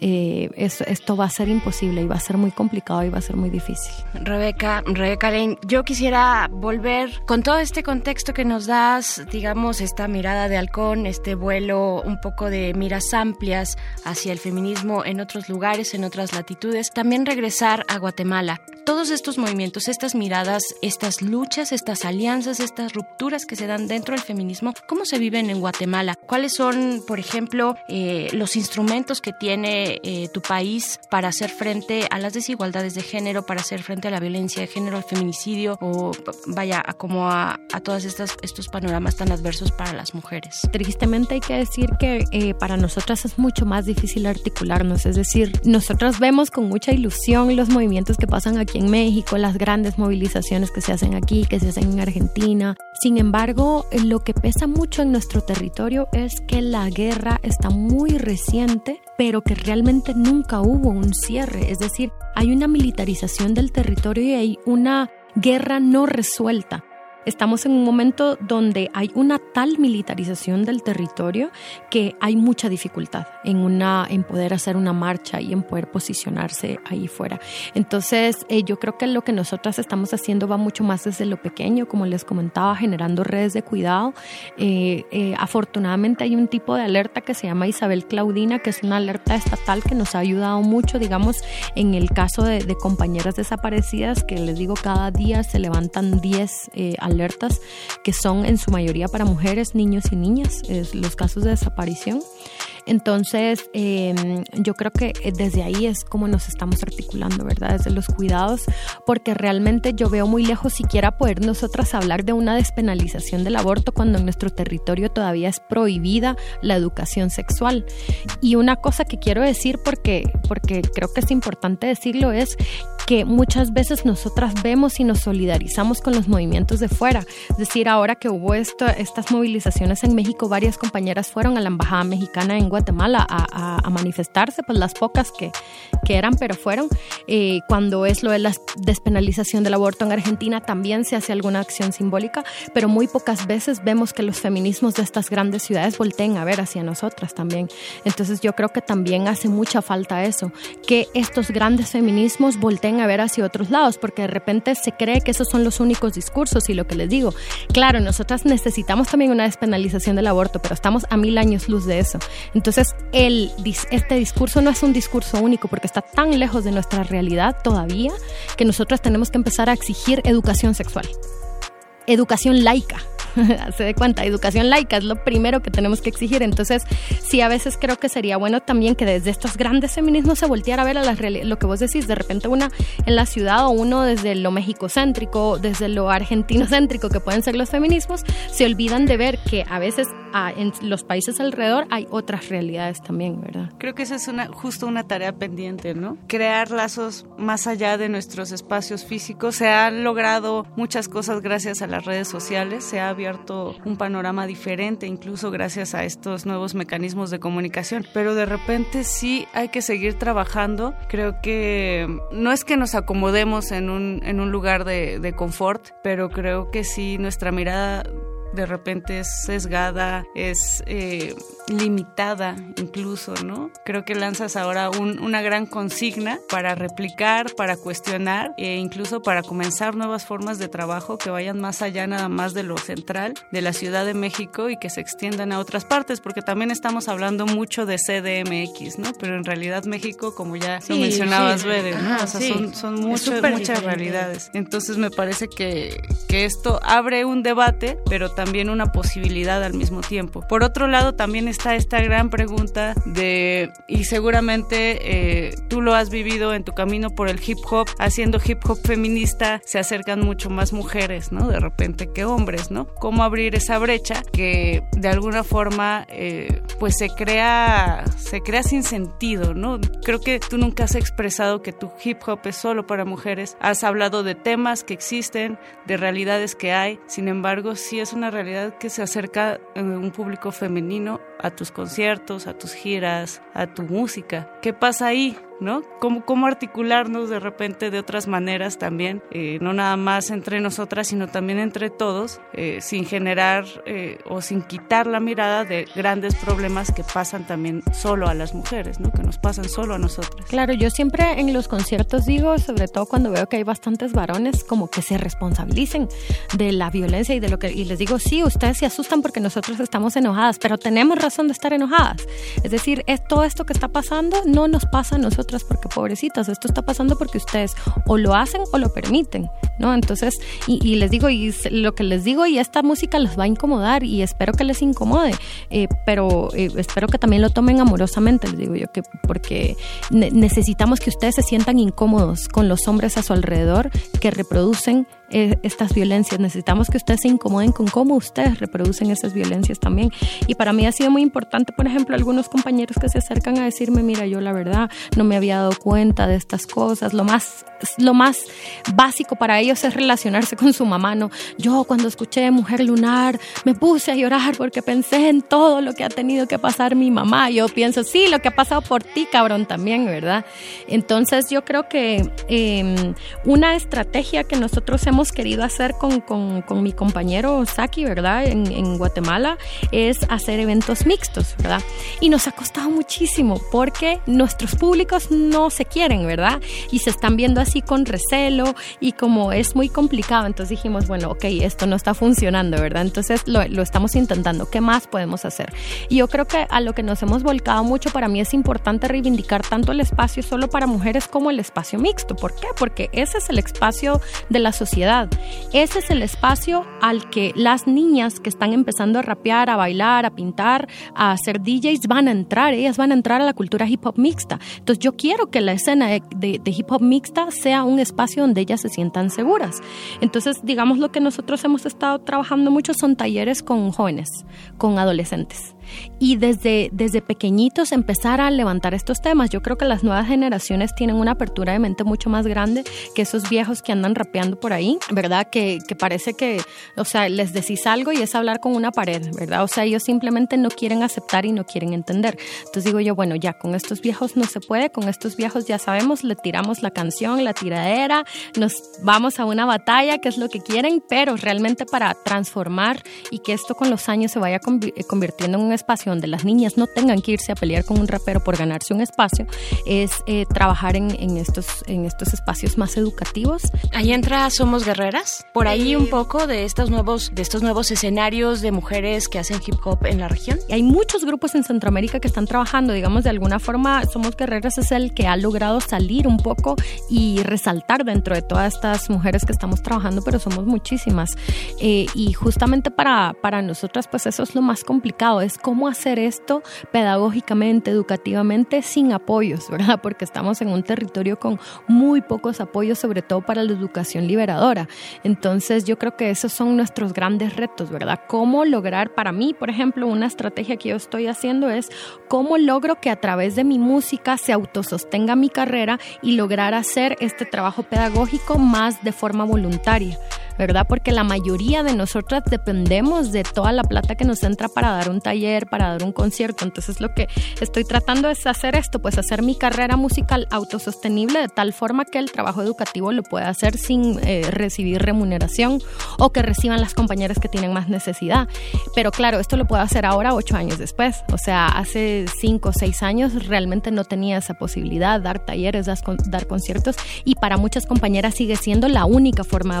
eh, eso, esto va a ser imposible y va a ser muy complicado y va a ser muy difícil. Rebeca, Rebeca Lane, yo quisiera volver con todo este contexto que nos das, digamos, esta mirada de halcón, este vuelo un poco de miras amplias hacia el feminismo en otros lugares, en otras latitudes, también regresar a Guatemala. Todos estos movimientos, estas miradas, estas luchas, estas alianzas, estas rupturas que se dan dentro del feminismo, ¿cómo se viven en Guatemala? ¿Cuáles son, por ejemplo, eh, los instrumentos que tiene eh, tu país para hacer frente a las desigualdades de género, para hacer frente a la violencia de género, al feminicidio o vaya a como a, a estas estos panoramas tan adversos para las mujeres. Tristemente hay que decir que eh, para nosotras es mucho más difícil articularnos, es decir, nosotras vemos con mucha ilusión los movimientos que pasan aquí en México, las grandes movilizaciones que se hacen aquí, que se hacen en Argentina. Sin embargo, lo que pesa mucho en nuestro territorio es que la guerra está muy reciente pero que realmente nunca hubo un cierre, es decir, hay una militarización del territorio y hay una guerra no resuelta. Estamos en un momento donde hay una tal militarización del territorio que hay mucha dificultad en, una, en poder hacer una marcha y en poder posicionarse ahí fuera. Entonces, eh, yo creo que lo que nosotras estamos haciendo va mucho más desde lo pequeño, como les comentaba, generando redes de cuidado. Eh, eh, afortunadamente hay un tipo de alerta que se llama Isabel Claudina, que es una alerta estatal que nos ha ayudado mucho, digamos, en el caso de, compañeras desaparecidas, que les digo, cada día se levantan 10 alertas que son en su mayoría para mujeres, niños y niñas, es los casos de desaparición. Entonces, em, yo creo que eh, desde ahí es como nos estamos articulando, ¿verdad? Desde los cuidados, porque realmente yo veo muy lejos siquiera poder nosotras hablar de una despenalización del aborto cuando en nuestro territorio todavía es prohibida la educación sexual. Y una cosa que quiero decir, porque, porque creo que es importante decirlo, es que muchas veces nosotras vemos y nos solidarizamos con los movimientos de fuera. Es decir, ahora que hubo esto, estas movilizaciones en México, varias compañeras fueron a la Embajada Mexicana en Guatemala a, manifestarse, pues las pocas que, que eran, pero fueron. Eh, cuando es lo de la despenalización del aborto en Argentina, también se hace alguna acción simbólica, pero muy pocas veces vemos que los feminismos de estas grandes ciudades volteen a ver hacia nosotras también. Entonces yo creo que también hace mucha falta eso, que estos grandes feminismos volteen a ver hacia otros lados, porque de repente se cree que esos son los únicos discursos y lo que les digo, claro, nosotras necesitamos también una despenalización del aborto, pero estamos a mil años luz de eso. Entonces, el, este discurso no es un discurso único porque está tan lejos de nuestra realidad todavía que nosotros tenemos que empezar a exigir educación sexual, educación laica, se dé cuenta, educación laica es lo primero que tenemos que exigir. Entonces, sí, a veces creo que sería bueno también que desde estos grandes feminismos se volteara a ver a la lo que vos decís, de repente una en la ciudad o uno desde lo mexicocéntrico, desde lo argentinocéntrico que pueden ser los feminismos, se olvidan de ver que a veces ah, en los países alrededor hay otras realidades también, ¿verdad? Creo que esa es una, justo una tarea pendiente, ¿no? Crear lazos más allá de nuestros espacios físicos. Se han logrado muchas cosas gracias a las redes sociales, se ha abierto un panorama diferente, incluso gracias a estos nuevos mecanismos de comunicación. Pero de repente sí hay que seguir trabajando. Creo que no es que nos acomodemos en un, en un lugar de, de confort, pero creo que sí nuestra mirada de repente es sesgada, es eh, limitada incluso, ¿no? Creo que lanzas ahora una gran consigna para replicar, para cuestionar e incluso para comenzar nuevas formas de trabajo que vayan más allá nada más de lo central de la Ciudad de México y que se extiendan a otras partes, porque también estamos hablando mucho de CDMX, ¿no? Pero en realidad México, como ya lo mencionabas, Bede, ¿no? o sea, son, son muchas, muchas realidades. Entonces me parece que, que esto abre un debate, pero también una posibilidad al mismo tiempo. Por otro lado, también está esta gran pregunta de, y seguramente eh, tú lo has vivido en tu camino por el hip hop, haciendo hip hop feminista, se acercan mucho más mujeres, ¿no? De repente que hombres, ¿no? ¿Cómo abrir esa brecha que de alguna forma, eh, pues se crea, se crea sin sentido, ¿no? Creo que tú nunca has expresado que tu hip hop es solo para mujeres, has hablado de temas que existen, de realidades que hay, sin embargo, sí es una realidad que se acerca a un público femenino a tus conciertos, a tus giras, a tu música. ¿Qué pasa ahí? ¿No? Cómo, cómo articularnos de repente de otras maneras también, eh, no nada más entre nosotras, sino también entre todos, eh, sin generar eh, o sin quitar la mirada de grandes problemas que pasan también solo a las mujeres, ¿no? Que nos pasan solo a nosotras. Claro, yo siempre en los conciertos digo, sobre todo cuando veo que hay bastantes varones, como que se responsabilicen de la violencia y de lo que, y les digo, sí, ustedes se asustan porque nosotros estamos enojadas, pero tenemos razón de estar enojadas. Es decir, es todo esto que está pasando no nos pasa a nosotros porque pobrecitas, esto está pasando porque ustedes o lo hacen o lo permiten, ¿no? Entonces, y, les digo, y lo que les digo, y esta música les va a incomodar y espero que les incomode, eh, pero eh, espero que también lo tomen amorosamente, les digo yo, que porque necesitamos que ustedes se sientan incómodos con los hombres a su alrededor que reproducen eh, estas violencias. Necesitamos que ustedes se incomoden con cómo ustedes reproducen esas violencias también. Y para mí ha sido muy importante, por ejemplo, algunos compañeros que se acercan a decirme, mira, yo la verdad no me había dado cuenta de estas cosas. Lo más, lo más básico para ellos es relacionarse con su mamá. No, yo cuando escuché Mujer Lunar me puse a llorar porque pensé en todo lo que ha tenido que pasar mi mamá. Yo pienso, sí, lo que ha pasado por ti, cabrón, también, ¿verdad? Entonces yo creo que em, una estrategia que nosotros hemos hemos querido hacer con, con, con mi compañero Saki, ¿verdad? En, en, Guatemala, es hacer eventos mixtos, ¿verdad? Y nos ha costado muchísimo porque nuestros públicos no se quieren, ¿verdad? Y se están viendo así con recelo y como es muy complicado, entonces dijimos, bueno, ok, esto no está funcionando, ¿verdad? Entonces lo, lo estamos intentando. ¿Qué más podemos hacer? Y yo creo que a lo que nos hemos volcado mucho, para mí es importante reivindicar tanto el espacio solo para mujeres como el espacio mixto. ¿Por qué? Porque ese es el espacio de la sociedad. Ese es el espacio al que las niñas que están empezando a rapear, a bailar, a pintar, a hacer DJs van a entrar. Ellas van a entrar a la cultura hip hop mixta. Entonces yo quiero que la escena de, de, hip hop mixta sea un espacio donde ellas se sientan seguras. Entonces, digamos lo que nosotros hemos estado trabajando mucho son talleres con jóvenes, con adolescentes y desde, desde pequeñitos empezar a levantar estos temas. Yo creo que las nuevas generaciones tienen una apertura de mente mucho más grande que esos viejos que andan rapeando por ahí, ¿verdad? Que, que parece que, o sea, les decís algo y es hablar con una pared, ¿verdad? O sea, ellos simplemente no quieren aceptar y no quieren entender. Entonces digo yo, bueno, ya con estos viejos no se puede, con estos viejos ya sabemos, le tiramos la canción, la tiradera, nos vamos a una batalla, que es lo que quieren, pero realmente para transformar y que esto con los años se vaya convirtiendo en un espacio donde las niñas no tengan que irse a pelear con un rapero por ganarse un espacio, es eh, trabajar en, en, estos, en estos espacios más educativos. Ahí entra Somos Guerreras, por ahí un poco de estos nuevos, de estos nuevos escenarios de mujeres que hacen hip hop en la región. Y hay muchos grupos en Centroamérica que están trabajando, digamos, de alguna forma Somos Guerreras es el que ha logrado salir un poco y resaltar dentro de todas estas mujeres que estamos trabajando, pero somos muchísimas. Eh, y justamente para, para nosotras, pues eso es lo más complicado, es cómo hacer esto pedagógicamente, educativamente, sin apoyos, ¿verdad? Porque estamos en un territorio con muy pocos apoyos, sobre todo para la educación liberadora. Entonces yo creo que esos son nuestros grandes retos, ¿verdad? Cómo lograr, para mí, por ejemplo, una estrategia que yo estoy haciendo es cómo logro que a través de mi música se autosostenga mi carrera y lograr hacer este trabajo pedagógico más de forma voluntaria. ¿Verdad? Porque la mayoría de nosotras dependemos de toda la plata que nos entra para dar un taller, para dar un concierto. Entonces lo que estoy tratando es hacer esto, pues hacer mi carrera musical autosostenible de tal forma que el trabajo educativo lo pueda hacer sin eh, recibir remuneración o que reciban las compañeras que tienen más necesidad. Pero claro, esto lo puedo hacer ahora ocho años después. O sea, hace cinco o seis años realmente no tenía esa posibilidad, dar talleres, dar, dar conciertos y para muchas compañeras sigue siendo la única forma de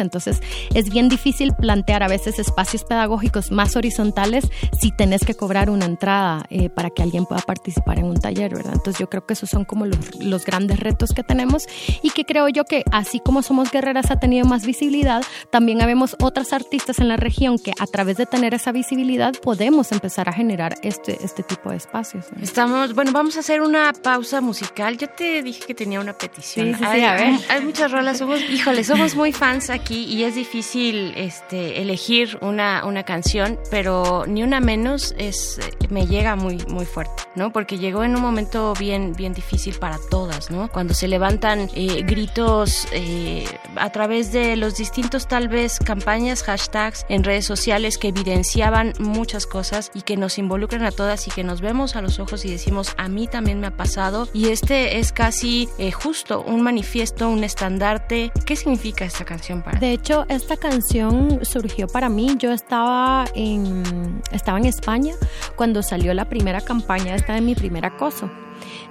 Entonces es bien difícil plantear a veces espacios pedagógicos más horizontales si tenés que cobrar una entrada eh, para que alguien pueda participar en un taller, ¿verdad? Entonces yo creo que esos son como los, los grandes retos que tenemos y que creo yo que así como Somos Guerreras ha tenido más visibilidad, también habemos otras artistas en la región que a través de tener esa visibilidad podemos empezar a generar este, este tipo de espacios. ¿no? Estamos, bueno, vamos a hacer una pausa musical. Yo te dije que tenía una petición. Sí, sí, sí, hay, a ver. hay muchas rolas, somos, híjole, somos muy fans aquí y es difícil este, elegir una, una canción, pero ni una menos es, me llega muy, muy fuerte, ¿no? Porque llegó en un momento bien, bien difícil para todas, ¿no? Cuando se levantan eh, gritos eh, a través de los distintos, tal vez, campañas, hashtags en redes sociales que evidenciaban muchas cosas y que nos involucran a todas y que nos vemos a los ojos y decimos, a mí también me ha pasado. Y este es casi eh, justo un manifiesto, un estandarte. ¿Qué significa esta canción De hecho, esta canción surgió para mí. Yo estaba en, estaba en España cuando salió la primera campaña esta de mi primer acoso.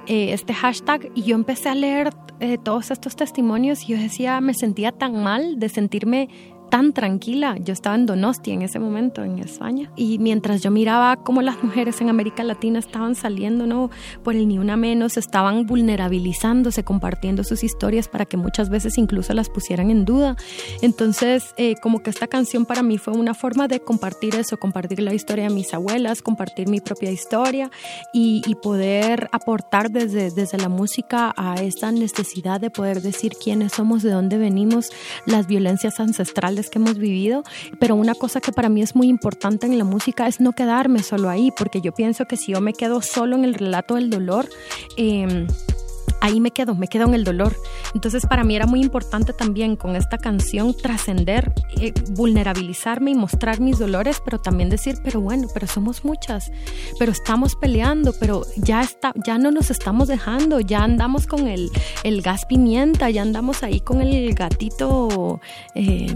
Eh, este hashtag y yo empecé a leer eh, todos estos testimonios y yo decía, me sentía tan mal de sentirme tan tranquila. Yo estaba en Donosti en ese momento, en España. Y mientras yo miraba cómo las mujeres en América Latina estaban saliendo, ¿no? Por el ni una menos, estaban vulnerabilizándose, compartiendo sus historias para que muchas veces incluso las pusieran en duda. Entonces, eh, como que esta canción para mí fue una forma de compartir eso, compartir la historia de mis abuelas, compartir mi propia historia y, y poder aportar desde, desde la música a esa necesidad de poder decir quiénes somos, de dónde venimos, las violencias ancestrales que hemos vivido, pero una cosa que para mí es muy importante en la música es no quedarme solo ahí, porque yo pienso que si yo me quedo solo en el relato del dolor, eh, ahí me quedo, me quedo en el dolor. Entonces para mí era muy importante también con esta canción trascender, eh, vulnerabilizarme y mostrar mis dolores, pero también decir, pero bueno, pero somos muchas, pero estamos peleando, pero ya, está, ya no nos estamos dejando, ya andamos con el, el gas pimienta, ya andamos ahí con el gatito eh,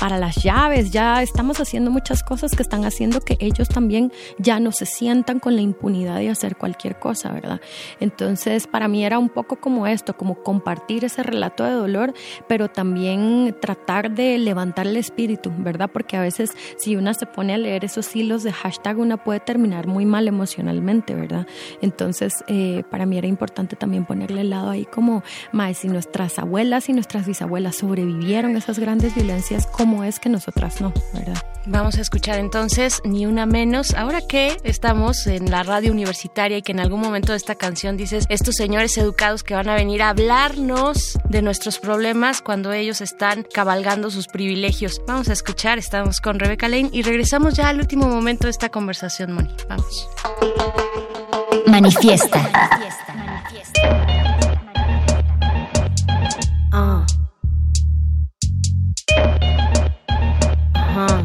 para las llaves, ya estamos haciendo muchas cosas que están haciendo que ellos también ya no se sientan con la impunidad de hacer cualquier cosa, ¿verdad? Entonces para mí era un poco como esto, como compartir ese relato de dolor, pero también tratar de levantar el espíritu, ¿verdad? Porque a veces si una se pone a leer esos hilos de hashtag, una puede terminar muy mal emocionalmente, ¿verdad? Entonces, eh, para mí era importante también ponerle el lado ahí como, más si nuestras abuelas y nuestras bisabuelas sobrevivieron a esas grandes violencias, ¿cómo es que nosotras no, ¿verdad? Vamos a escuchar entonces Ni Una Menos. Ahora que estamos en la radio universitaria y que en algún momento de esta canción dices, estos señores educados que van a venir a hablarnos de nuestros problemas cuando ellos están cabalgando sus privilegios. Vamos a escuchar, estamos con Rebeca Lane y regresamos ya al último momento de esta conversación, Moni. Vamos. Manifiesta. Ah. Ajá.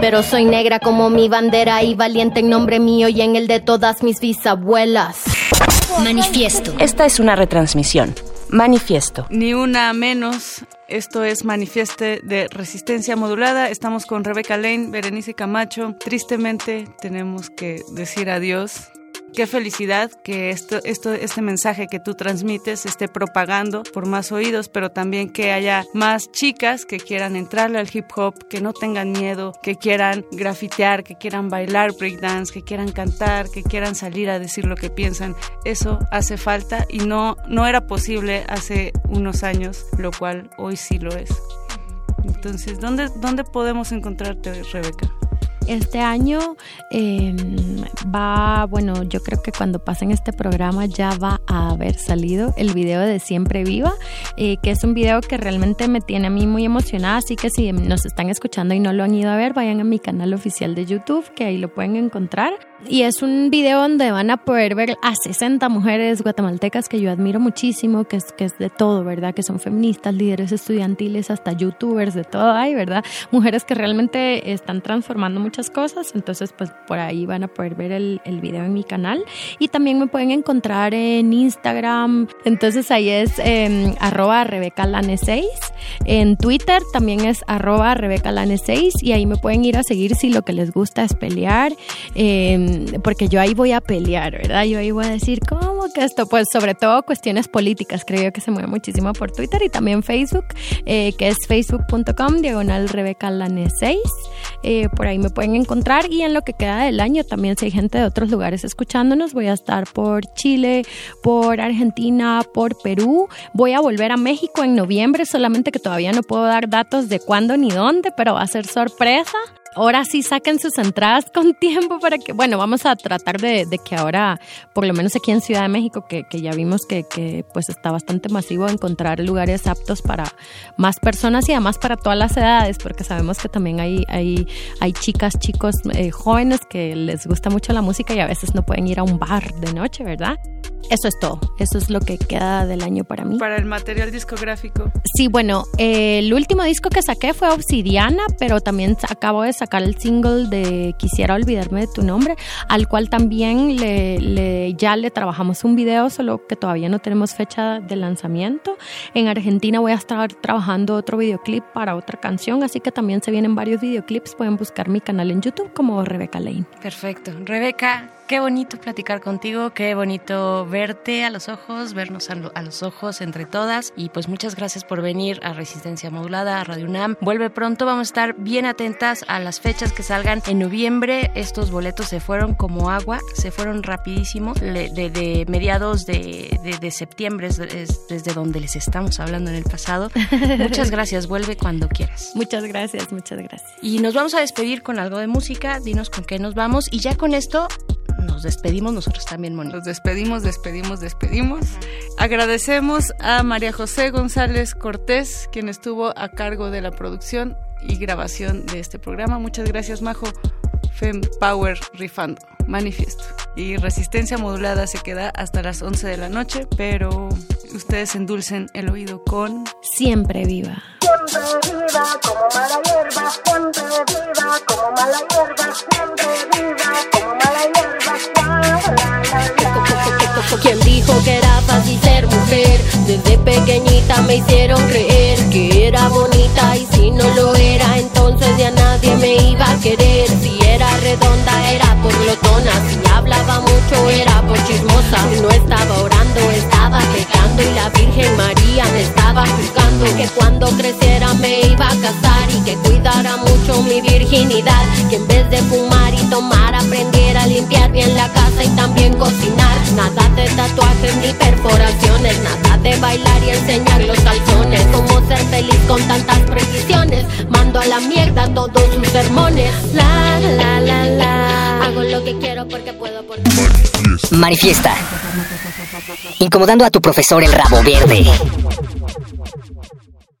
pero soy negra como mi bandera y valiente en nombre mío y en el de todas mis bisabuelas. Manifiesto. Esta es una retransmisión. Manifiesto. Ni una menos. Esto es Manifieste de Resistencia Modulada. Estamos con Rebeca Lane, Berenice Camacho. Tristemente tenemos que decir adiós. Qué felicidad que esto, este mensaje que tú transmites esté propagando por más oídos, pero también que haya más chicas que quieran entrarle al hip hop, que no tengan miedo, que quieran grafitear, que quieran bailar breakdance, que quieran cantar, que quieran salir a decir lo que piensan. Eso hace falta y no, no era posible hace unos años, lo cual hoy sí lo es. Entonces, ¿dónde, dónde podemos encontrarte, Rebeca? Este año eh, va, bueno, yo creo que cuando pasen este programa ya va a haber salido el video de Siempre Viva, eh, que es un video que realmente me tiene a mí muy emocionada, así que si nos están escuchando y no lo han ido a ver, vayan a mi canal oficial de YouTube, que ahí lo pueden encontrar. Y es un video donde van a poder ver a 60 mujeres guatemaltecas que yo admiro muchísimo, que es, que es de todo, ¿verdad? Que son feministas, líderes estudiantiles, hasta youtubers, de todo hay, ¿verdad? Mujeres que realmente están transformando muchas cosas, entonces pues por ahí van a poder ver el, video en mi canal. Y también me pueden encontrar en Instagram, entonces ahí es eh, arroba rebecalane6, en Twitter también es arroba rebecalane6 y ahí me pueden ir a seguir si lo que les gusta es pelear, eh, porque yo ahí voy a pelear, ¿verdad? Yo ahí voy a decir, ¿cómo que esto? Pues sobre todo cuestiones políticas, creo yo que se mueve muchísimo por Twitter y también Facebook, eh, que es facebook.com diagonal rebecalane6, eh, por ahí me pueden encontrar y en lo que queda del año también si hay gente de otros lugares escuchándonos, voy a estar por Chile, por Argentina, por Perú, voy a volver a México en noviembre, solamente que todavía no puedo dar datos de cuándo ni dónde, pero va a ser sorpresa. Ahora sí saquen sus entradas con tiempo para que, bueno, vamos a tratar de, de que ahora, por lo menos aquí en Ciudad de México, que, que ya vimos que, que, pues está bastante masivo encontrar lugares aptos para más personas y además para todas las edades, porque sabemos que también hay, hay, hay chicas, chicos eh, jóvenes que les gusta mucho la música y a veces no pueden ir a un bar de noche, ¿verdad? Eso es todo, eso es lo que queda del año para mí. Para el material discográfico. Sí, bueno, eh, el último disco que saqué fue Obsidiana, pero también acabo de sacar el single de Quisiera olvidarme de tu nombre, al cual también le, le, ya le trabajamos un video, solo que todavía no tenemos fecha de lanzamiento. En Argentina voy a estar trabajando otro videoclip para otra canción, así que también se vienen varios videoclips. Pueden buscar mi canal en YouTube como Rebeca Lane. Perfecto. Rebeca, qué bonito platicar contigo, qué bonito verte a los ojos, vernos a, lo, a, los ojos entre todas. Y pues muchas gracias por venir a Resistencia Modulada, a Radio UNAM. Vuelve pronto, vamos a estar bien atentas a las fechas que salgan en noviembre. Estos boletos se fueron como agua, se fueron rapidísimo, de, de, de mediados de, de septiembre, es, es desde donde les estamos hablando en el pasado. Muchas gracias, vuelve cuando quieras. Muchas gracias, muchas gracias. Y nos vamos a despedir con algo de música, dinos con qué nos vamos. Y ya con esto nos despedimos nosotros también, Moni. Nos despedimos, despedimos, despedimos. Agradecemos a María José González Cortés, quien estuvo a cargo de la producción y grabación de este programa. Muchas gracias, Majo. Fem Power rifando. Manifiesto. Y resistencia modulada se queda hasta las 11 de la noche, pero ustedes endulcen el oído con Siempre viva. Siempre viva como mala hierba, siempre viva como mala hierba, siempre viva como mala hierba. ¿Quién dijo que era fácil ser mujer? Desde pequeñita me hicieron creer que era bonita y si no lo era, entonces ya nadie me iba a querer. Si era redonda era por glotona, si hablaba mucho era por chismosa. Si no estaba orando, estaba pecando y la Virgen María me estaba juzgando. Que cuando creciera me iba a casar y que cuidara mucho mi virginidad. Que en vez de fumar y tomar aprendiera a limpiar bien la casa y también cocinar. Nada de tatuajes ni perforaciones, nada de bailar y enseñar los calzones. Cómo ser feliz con tantas precisiones. Mando a la mierda todos sus sermones. La la la la. Hago lo que quiero porque puedo porque Manifiesta. Incomodando a tu profesor el rabo verde.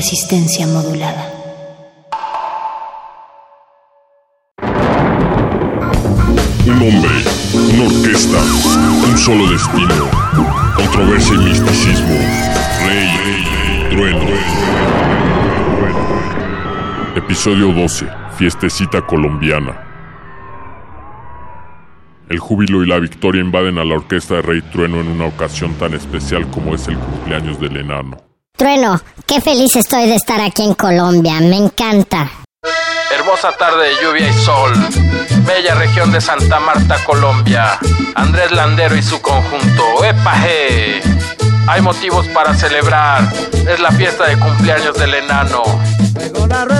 Resistencia modulada. Un hombre, una orquesta, un solo destino, controversia y misticismo, rey, trueno. Episodio 12, fiestecita colombiana. El júbilo y la victoria invaden a la orquesta de Rey Trueno en una ocasión tan especial como es el cumpleaños del enano. Trueno, qué feliz estoy de estar aquí en Colombia, me encanta. Hermosa tarde de lluvia y sol. Bella región de Santa Marta, Colombia. Andrés Landero y su conjunto. ¡Epaje! Hay motivos para celebrar. Es la fiesta de cumpleaños del enano.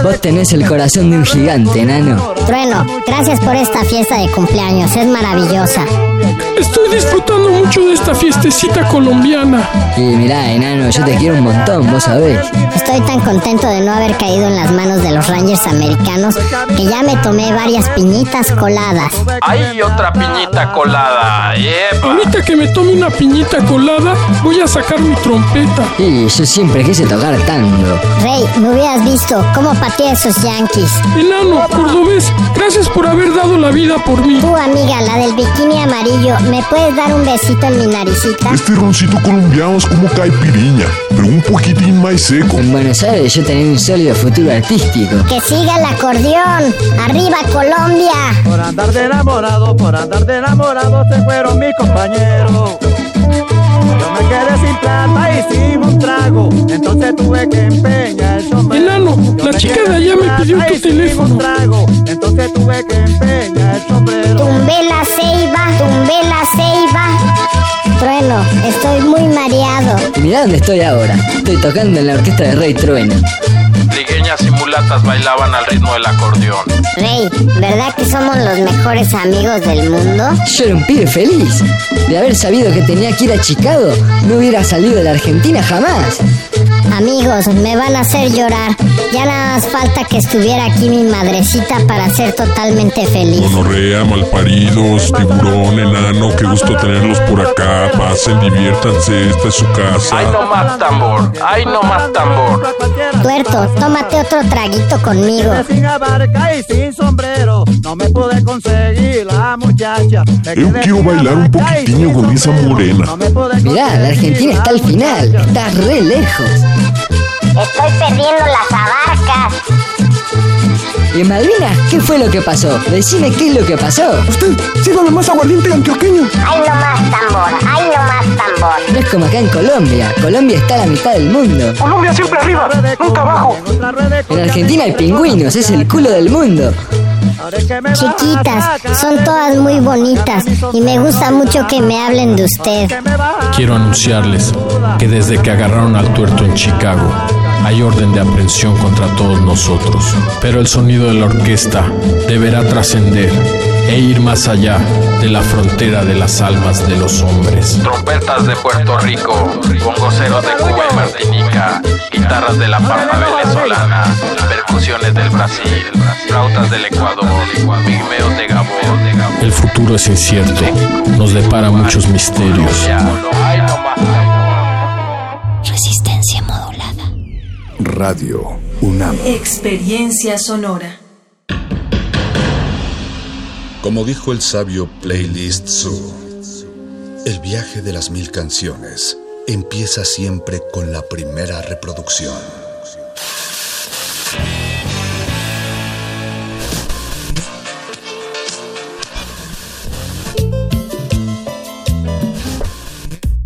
Vos tenés el corazón de un gigante, enano. Trueno, gracias por esta fiesta de cumpleaños, es maravillosa. Estoy disfrutando mucho de esta fiestecita colombiana. Y mirá, enano, yo te quiero un montón, vos sabés. Estoy tan contento de no haber caído en las manos de los Rangers americanos que ya me tomé varias piñitas coladas. Hay otra piñita colada. ¡Epa! Ahorita que me tome una piñita colada, voy a sacar mi trompeta. Y yo siempre quise tocar tango. Rey, me hubieras visto cómo pateé a esos yankees. Enano, cordobés, gracias por haber dado la vida por mí. Tú, amiga, la del bikini amarillo, ¿me puedes dar un besito en mi naricita? Este roncito colombiano es como caipiriña, pero un poquitín más seco. En Buenos Aires yo tenía un sólido futuro artístico. Que siga el acordeón. ¡Arriba, Colombia! Por andar de enamorado, por andar de enamorado, se fueron mis compañeros. Yo me quedé sin plata y sin un trago, entonces tuve que empeñar el sombrero. Enano, la chica de allá me pidió tu teléfono. un trago, entonces tuve que empeñar el sombrero. Tumbé la ceiba, tumbé la ceiba. Trueno, estoy muy mareado. Y mirá dónde estoy ahora. Estoy tocando en la orquesta de Rey Trueno. Ligueñas y mulatas bailaban al ritmo del acordeón. Rey, ¿verdad que somos los mejores amigos del mundo? Yo era un pibe feliz. De haber sabido que tenía que ir a Chicago, no hubiera salido de la Argentina jamás. Amigos, me van a hacer llorar. Ya nada más falta que estuviera aquí mi madrecita para ser totalmente feliz. Monorrea, malparidos, tiburón, enano, qué gusto tenerlos por acá. Pasen, diviértanse, esta es su ¡Ay casa. no más tambor! ¡Ay no más tambor! Tuerto, tómate otro traguito conmigo. Sin abarca y sin sombrero, no me pude conseguir la muchacha. Me Yo quiero bailar un poquitinho con esa morena. Mirá, la Argentina está al final. Está re lejos. Estoy perdiendo las abarcas. ¿Y en Malvinas qué fue lo que pasó? Decime qué es lo que pasó. Usted, sírvame más aguardiente antioqueño. Ay, no más tambor, ay, no más tambor. No es como acá en Colombia. Colombia está a la mitad del mundo. Colombia siempre arriba, nunca abajo. En Argentina hay pingüinos, es el culo del mundo. Chiquitas, son todas muy bonitas y me gusta mucho que me hablen de usted. Quiero anunciarles que desde que agarraron al tuerto en Chicago, hay orden de aprehensión contra todos nosotros. Pero el sonido de la orquesta deberá trascender e ir más allá de la frontera de las almas de los hombres. Trompetas de Puerto Rico, bongoceros de Cuba y Martinica, guitarras de la pampa venezolana, percusiones del Brasil, flautas del Ecuador, pigmeos de Gabón. El futuro es incierto, nos depara muchos misterios. Radio UNAM. Experiencia sonora. Como dijo el sabio Playlist Zoo, el viaje de las mil canciones empieza siempre con la primera reproducción.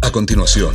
A continuación,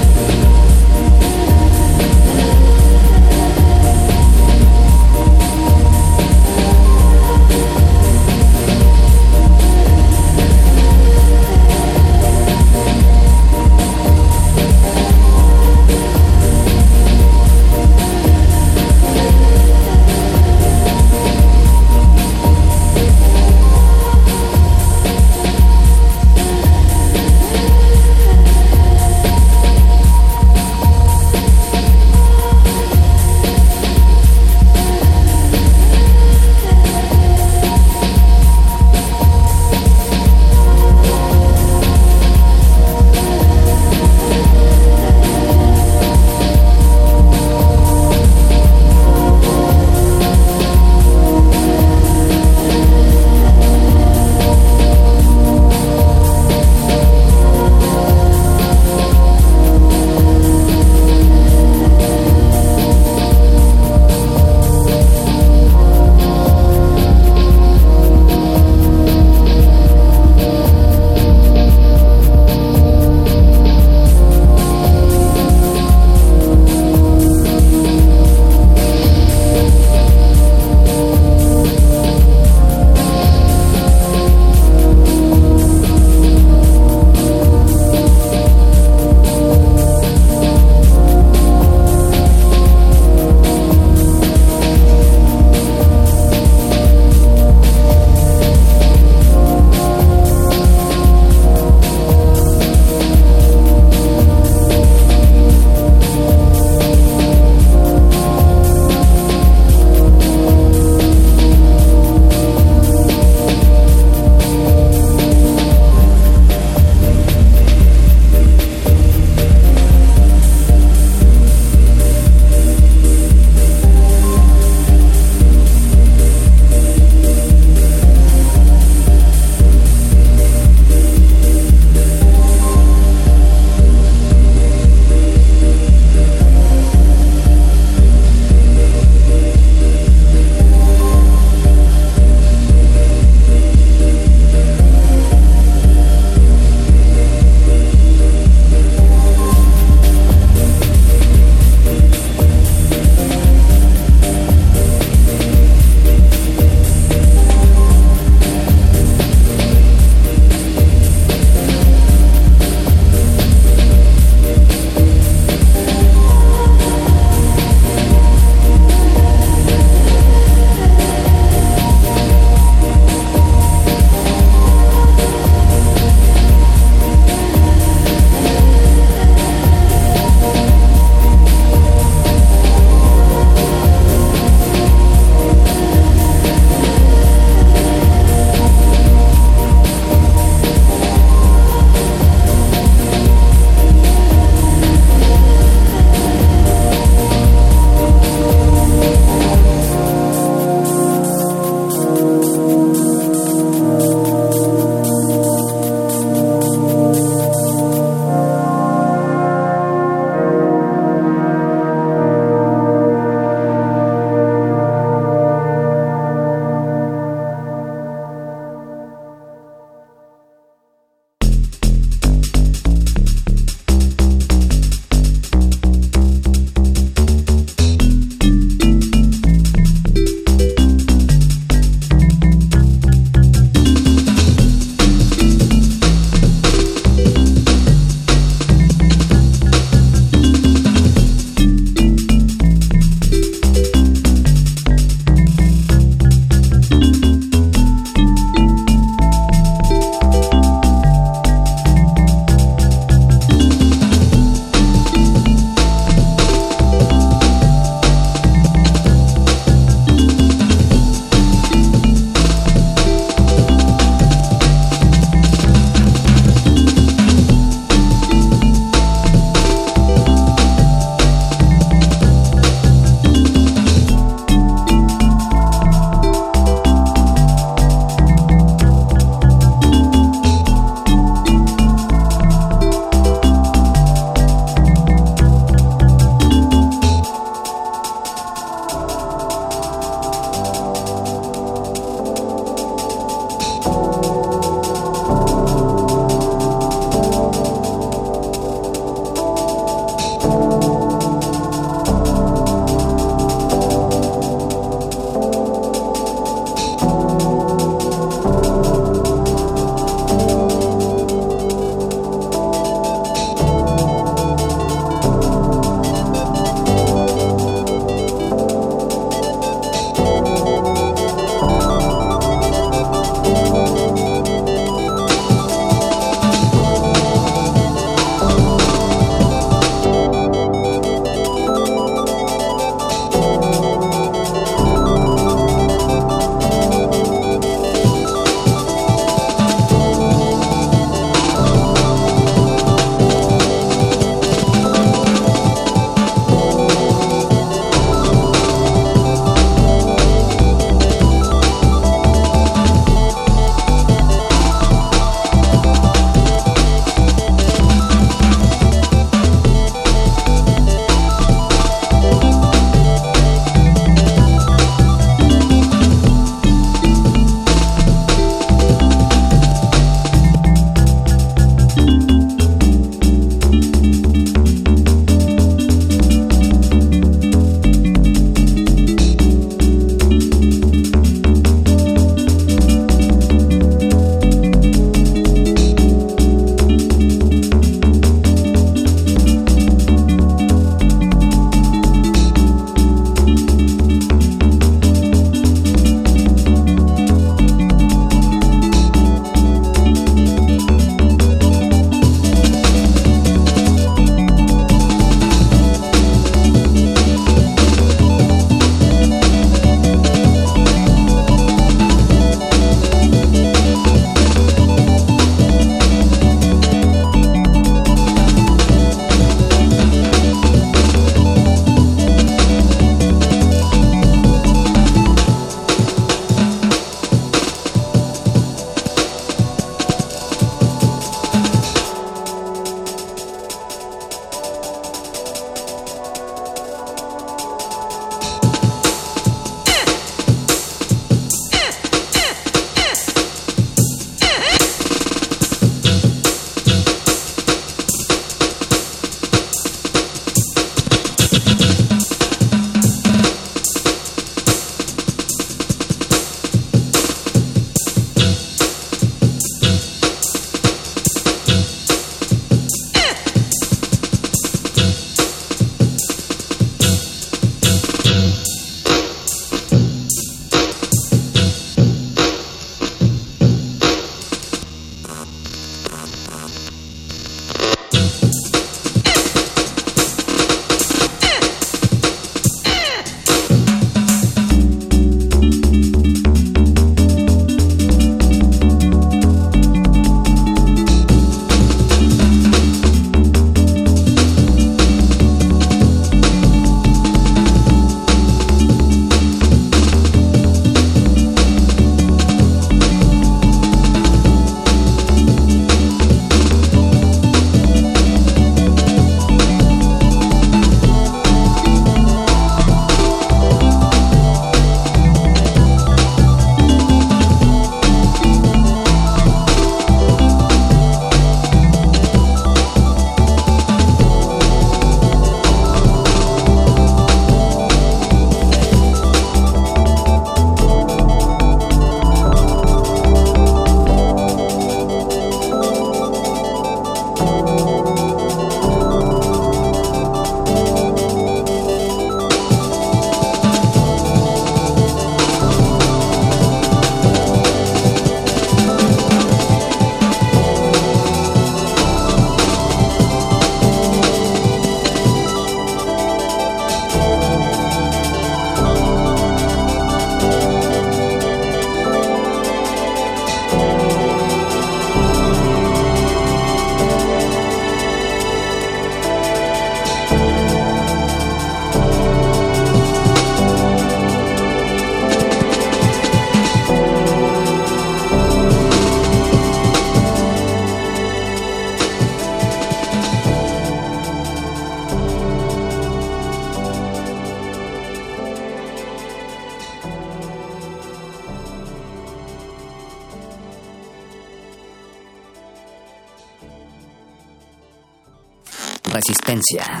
Resistencia.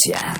Resistencia.